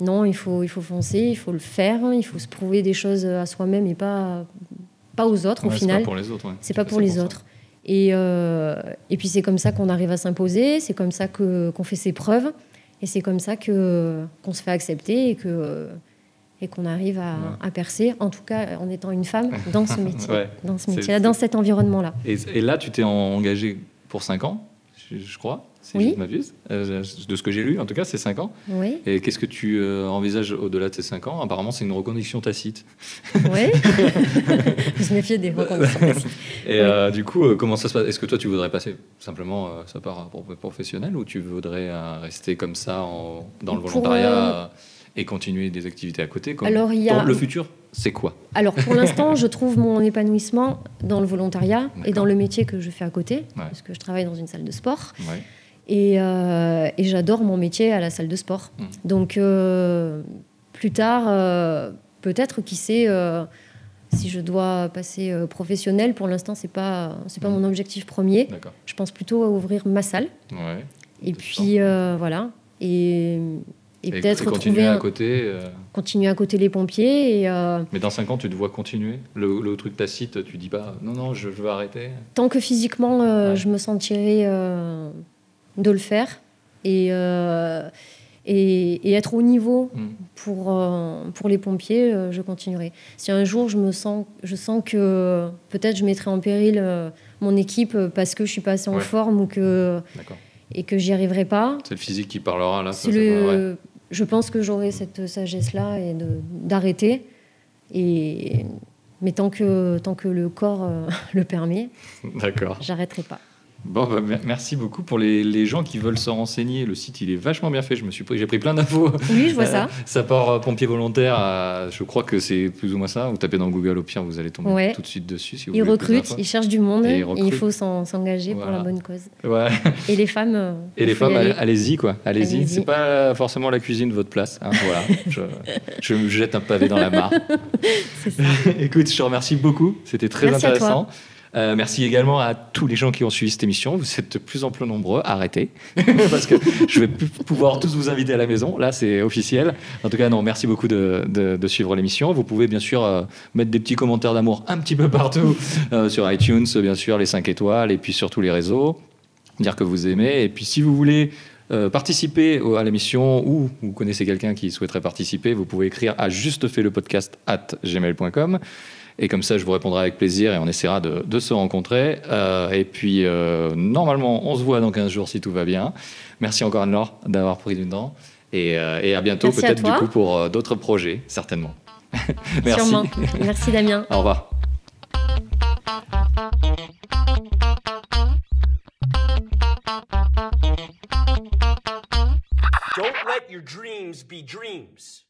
non, il faut, il faut foncer, il faut le faire, il faut se prouver des choses à soi-même et pas, pas aux autres Ouais, au c'est final. pas pour les autres. ouais. C'est pas pour les autres. Et, euh, et puis c'est comme ça qu'on arrive à s'imposer, c'est comme ça que, qu'on fait ses preuves, et c'est comme ça que, qu'on se fait accepter et, que, et qu'on arrive à, Ouais. à percer, en tout cas en étant une femme dans ce *laughs* métier, Ouais. dans ce C'est- métier-là, dans cet environnement-là. Et, et là, tu t'es engagé pour 5 ans, je, crois, si Oui. je ne m'abuse. Euh, de ce que j'ai lu, en tout cas, c'est 5 ans. Oui, Et qu'est-ce que tu euh, envisages au-delà de ces 5 ans? Apparemment, c'est une reconnaissance tacite. oui. Je me méfiais des reconnaissances. Et euh, du coup, comment ça se passe? Est-ce que toi, tu voudrais passer simplement ça part pour professionnel ou tu voudrais rester comme ça en- dans le Pour, volontariat? Et continuer des activités à côté comme- Alors, il y a- Le futur, c'est quoi? Alors pour *laughs* l'instant, je trouve mon épanouissement dans le volontariat et dans le métier que je fais à côté, parce que je travaille dans une salle de sport. Ouais. Et, euh, et j'adore mon métier à la salle de sport. Mm. Donc, euh, plus tard, euh, peut-être, qui sait, si je dois passer professionnel, pour l'instant, c'est pas, c'est pas Mm. mon objectif premier. Je pense plutôt à ouvrir ma salle. Ouais. Et puis, voilà. Et, et peut-être continuer à côté. euh, continuer à côté les pompiers. Et, euh, Mais dans 5 ans, tu te vois continuer le, le truc tacite, tu dis pas non, non, je, je veux arrêter. tant que physiquement, euh, Ouais. je me sentirais euh, de le faire. Et, et, et être au niveau Mm. pour, pour les pompiers, je continuerai. Si un jour je me sens, je sens que peut-être je mettrai en péril mon équipe parce que je suis pas assez en Ouais. forme ou que, D'accord. Et que j'y arriverai pas, C'est le physique qui parlera là. ça, ouais. le, je pense que j'aurai cette sagesse-là et d'arrêter. Et mais tant que, tant que le corps euh, *laughs* le permet, j'arrêterai pas. Bon, bah, mer- merci beaucoup pour les, les gens qui veulent se renseigner. Le site, il est vachement bien fait. Je me suis pris, j'ai pris plein d'infos. Oui, je vois ça. *laughs* Ça part euh, pompier volontaire. à- je crois que c'est plus ou moins ça. Vous tapez dans Google au pire, vous allez tomber Ouais. tout de suite dessus. Si vous Ils recrutent, ils cherchent du monde Et et, il faut s'en- s'engager pour la bonne cause. Ouais. Et les femmes. euh, Et les femmes, allez- allez-y quoi. Allez-y. Allez-y. c'est pas forcément la cuisine de votre place. hein, voilà. je, je me jette un pavé dans la mare. *laughs* Ça. *laughs* Écoute, je te remercie beaucoup. C'était très Merci à toi. Euh, merci également à tous les gens qui ont suivi cette émission. Vous êtes de plus en plus nombreux. Arrêtez. *laughs* Parce que je vais plus pouvoir tous vous inviter à la maison. Là, c'est officiel. En tout cas, non, merci beaucoup de, de- de suivre l'émission. Vous pouvez bien sûr euh, mettre des petits commentaires d'amour un petit peu partout euh, sur iTunes, bien sûr, les 5 étoiles et puis sur tous les réseaux. Dire que vous aimez. Et puis si vous voulez. euh, participer à l'émission ou vous connaissez quelqu'un qui souhaiterait participer, vous pouvez écrire à juste fait le podcast at gmail.com. Et comme ça, je vous répondrai avec plaisir et on essaiera de, de se rencontrer. Euh, et puis, euh, normalement, on se voit dans 15 jours si tout va bien. Merci encore Anne-Laure d'avoir pris du temps. Et, euh, et à bientôt, peut-être du coup, pour euh, d'autres projets, certainement. *laughs* Merci. Sûrement. Merci Damien. Au revoir. Don't let your dreams be dreams.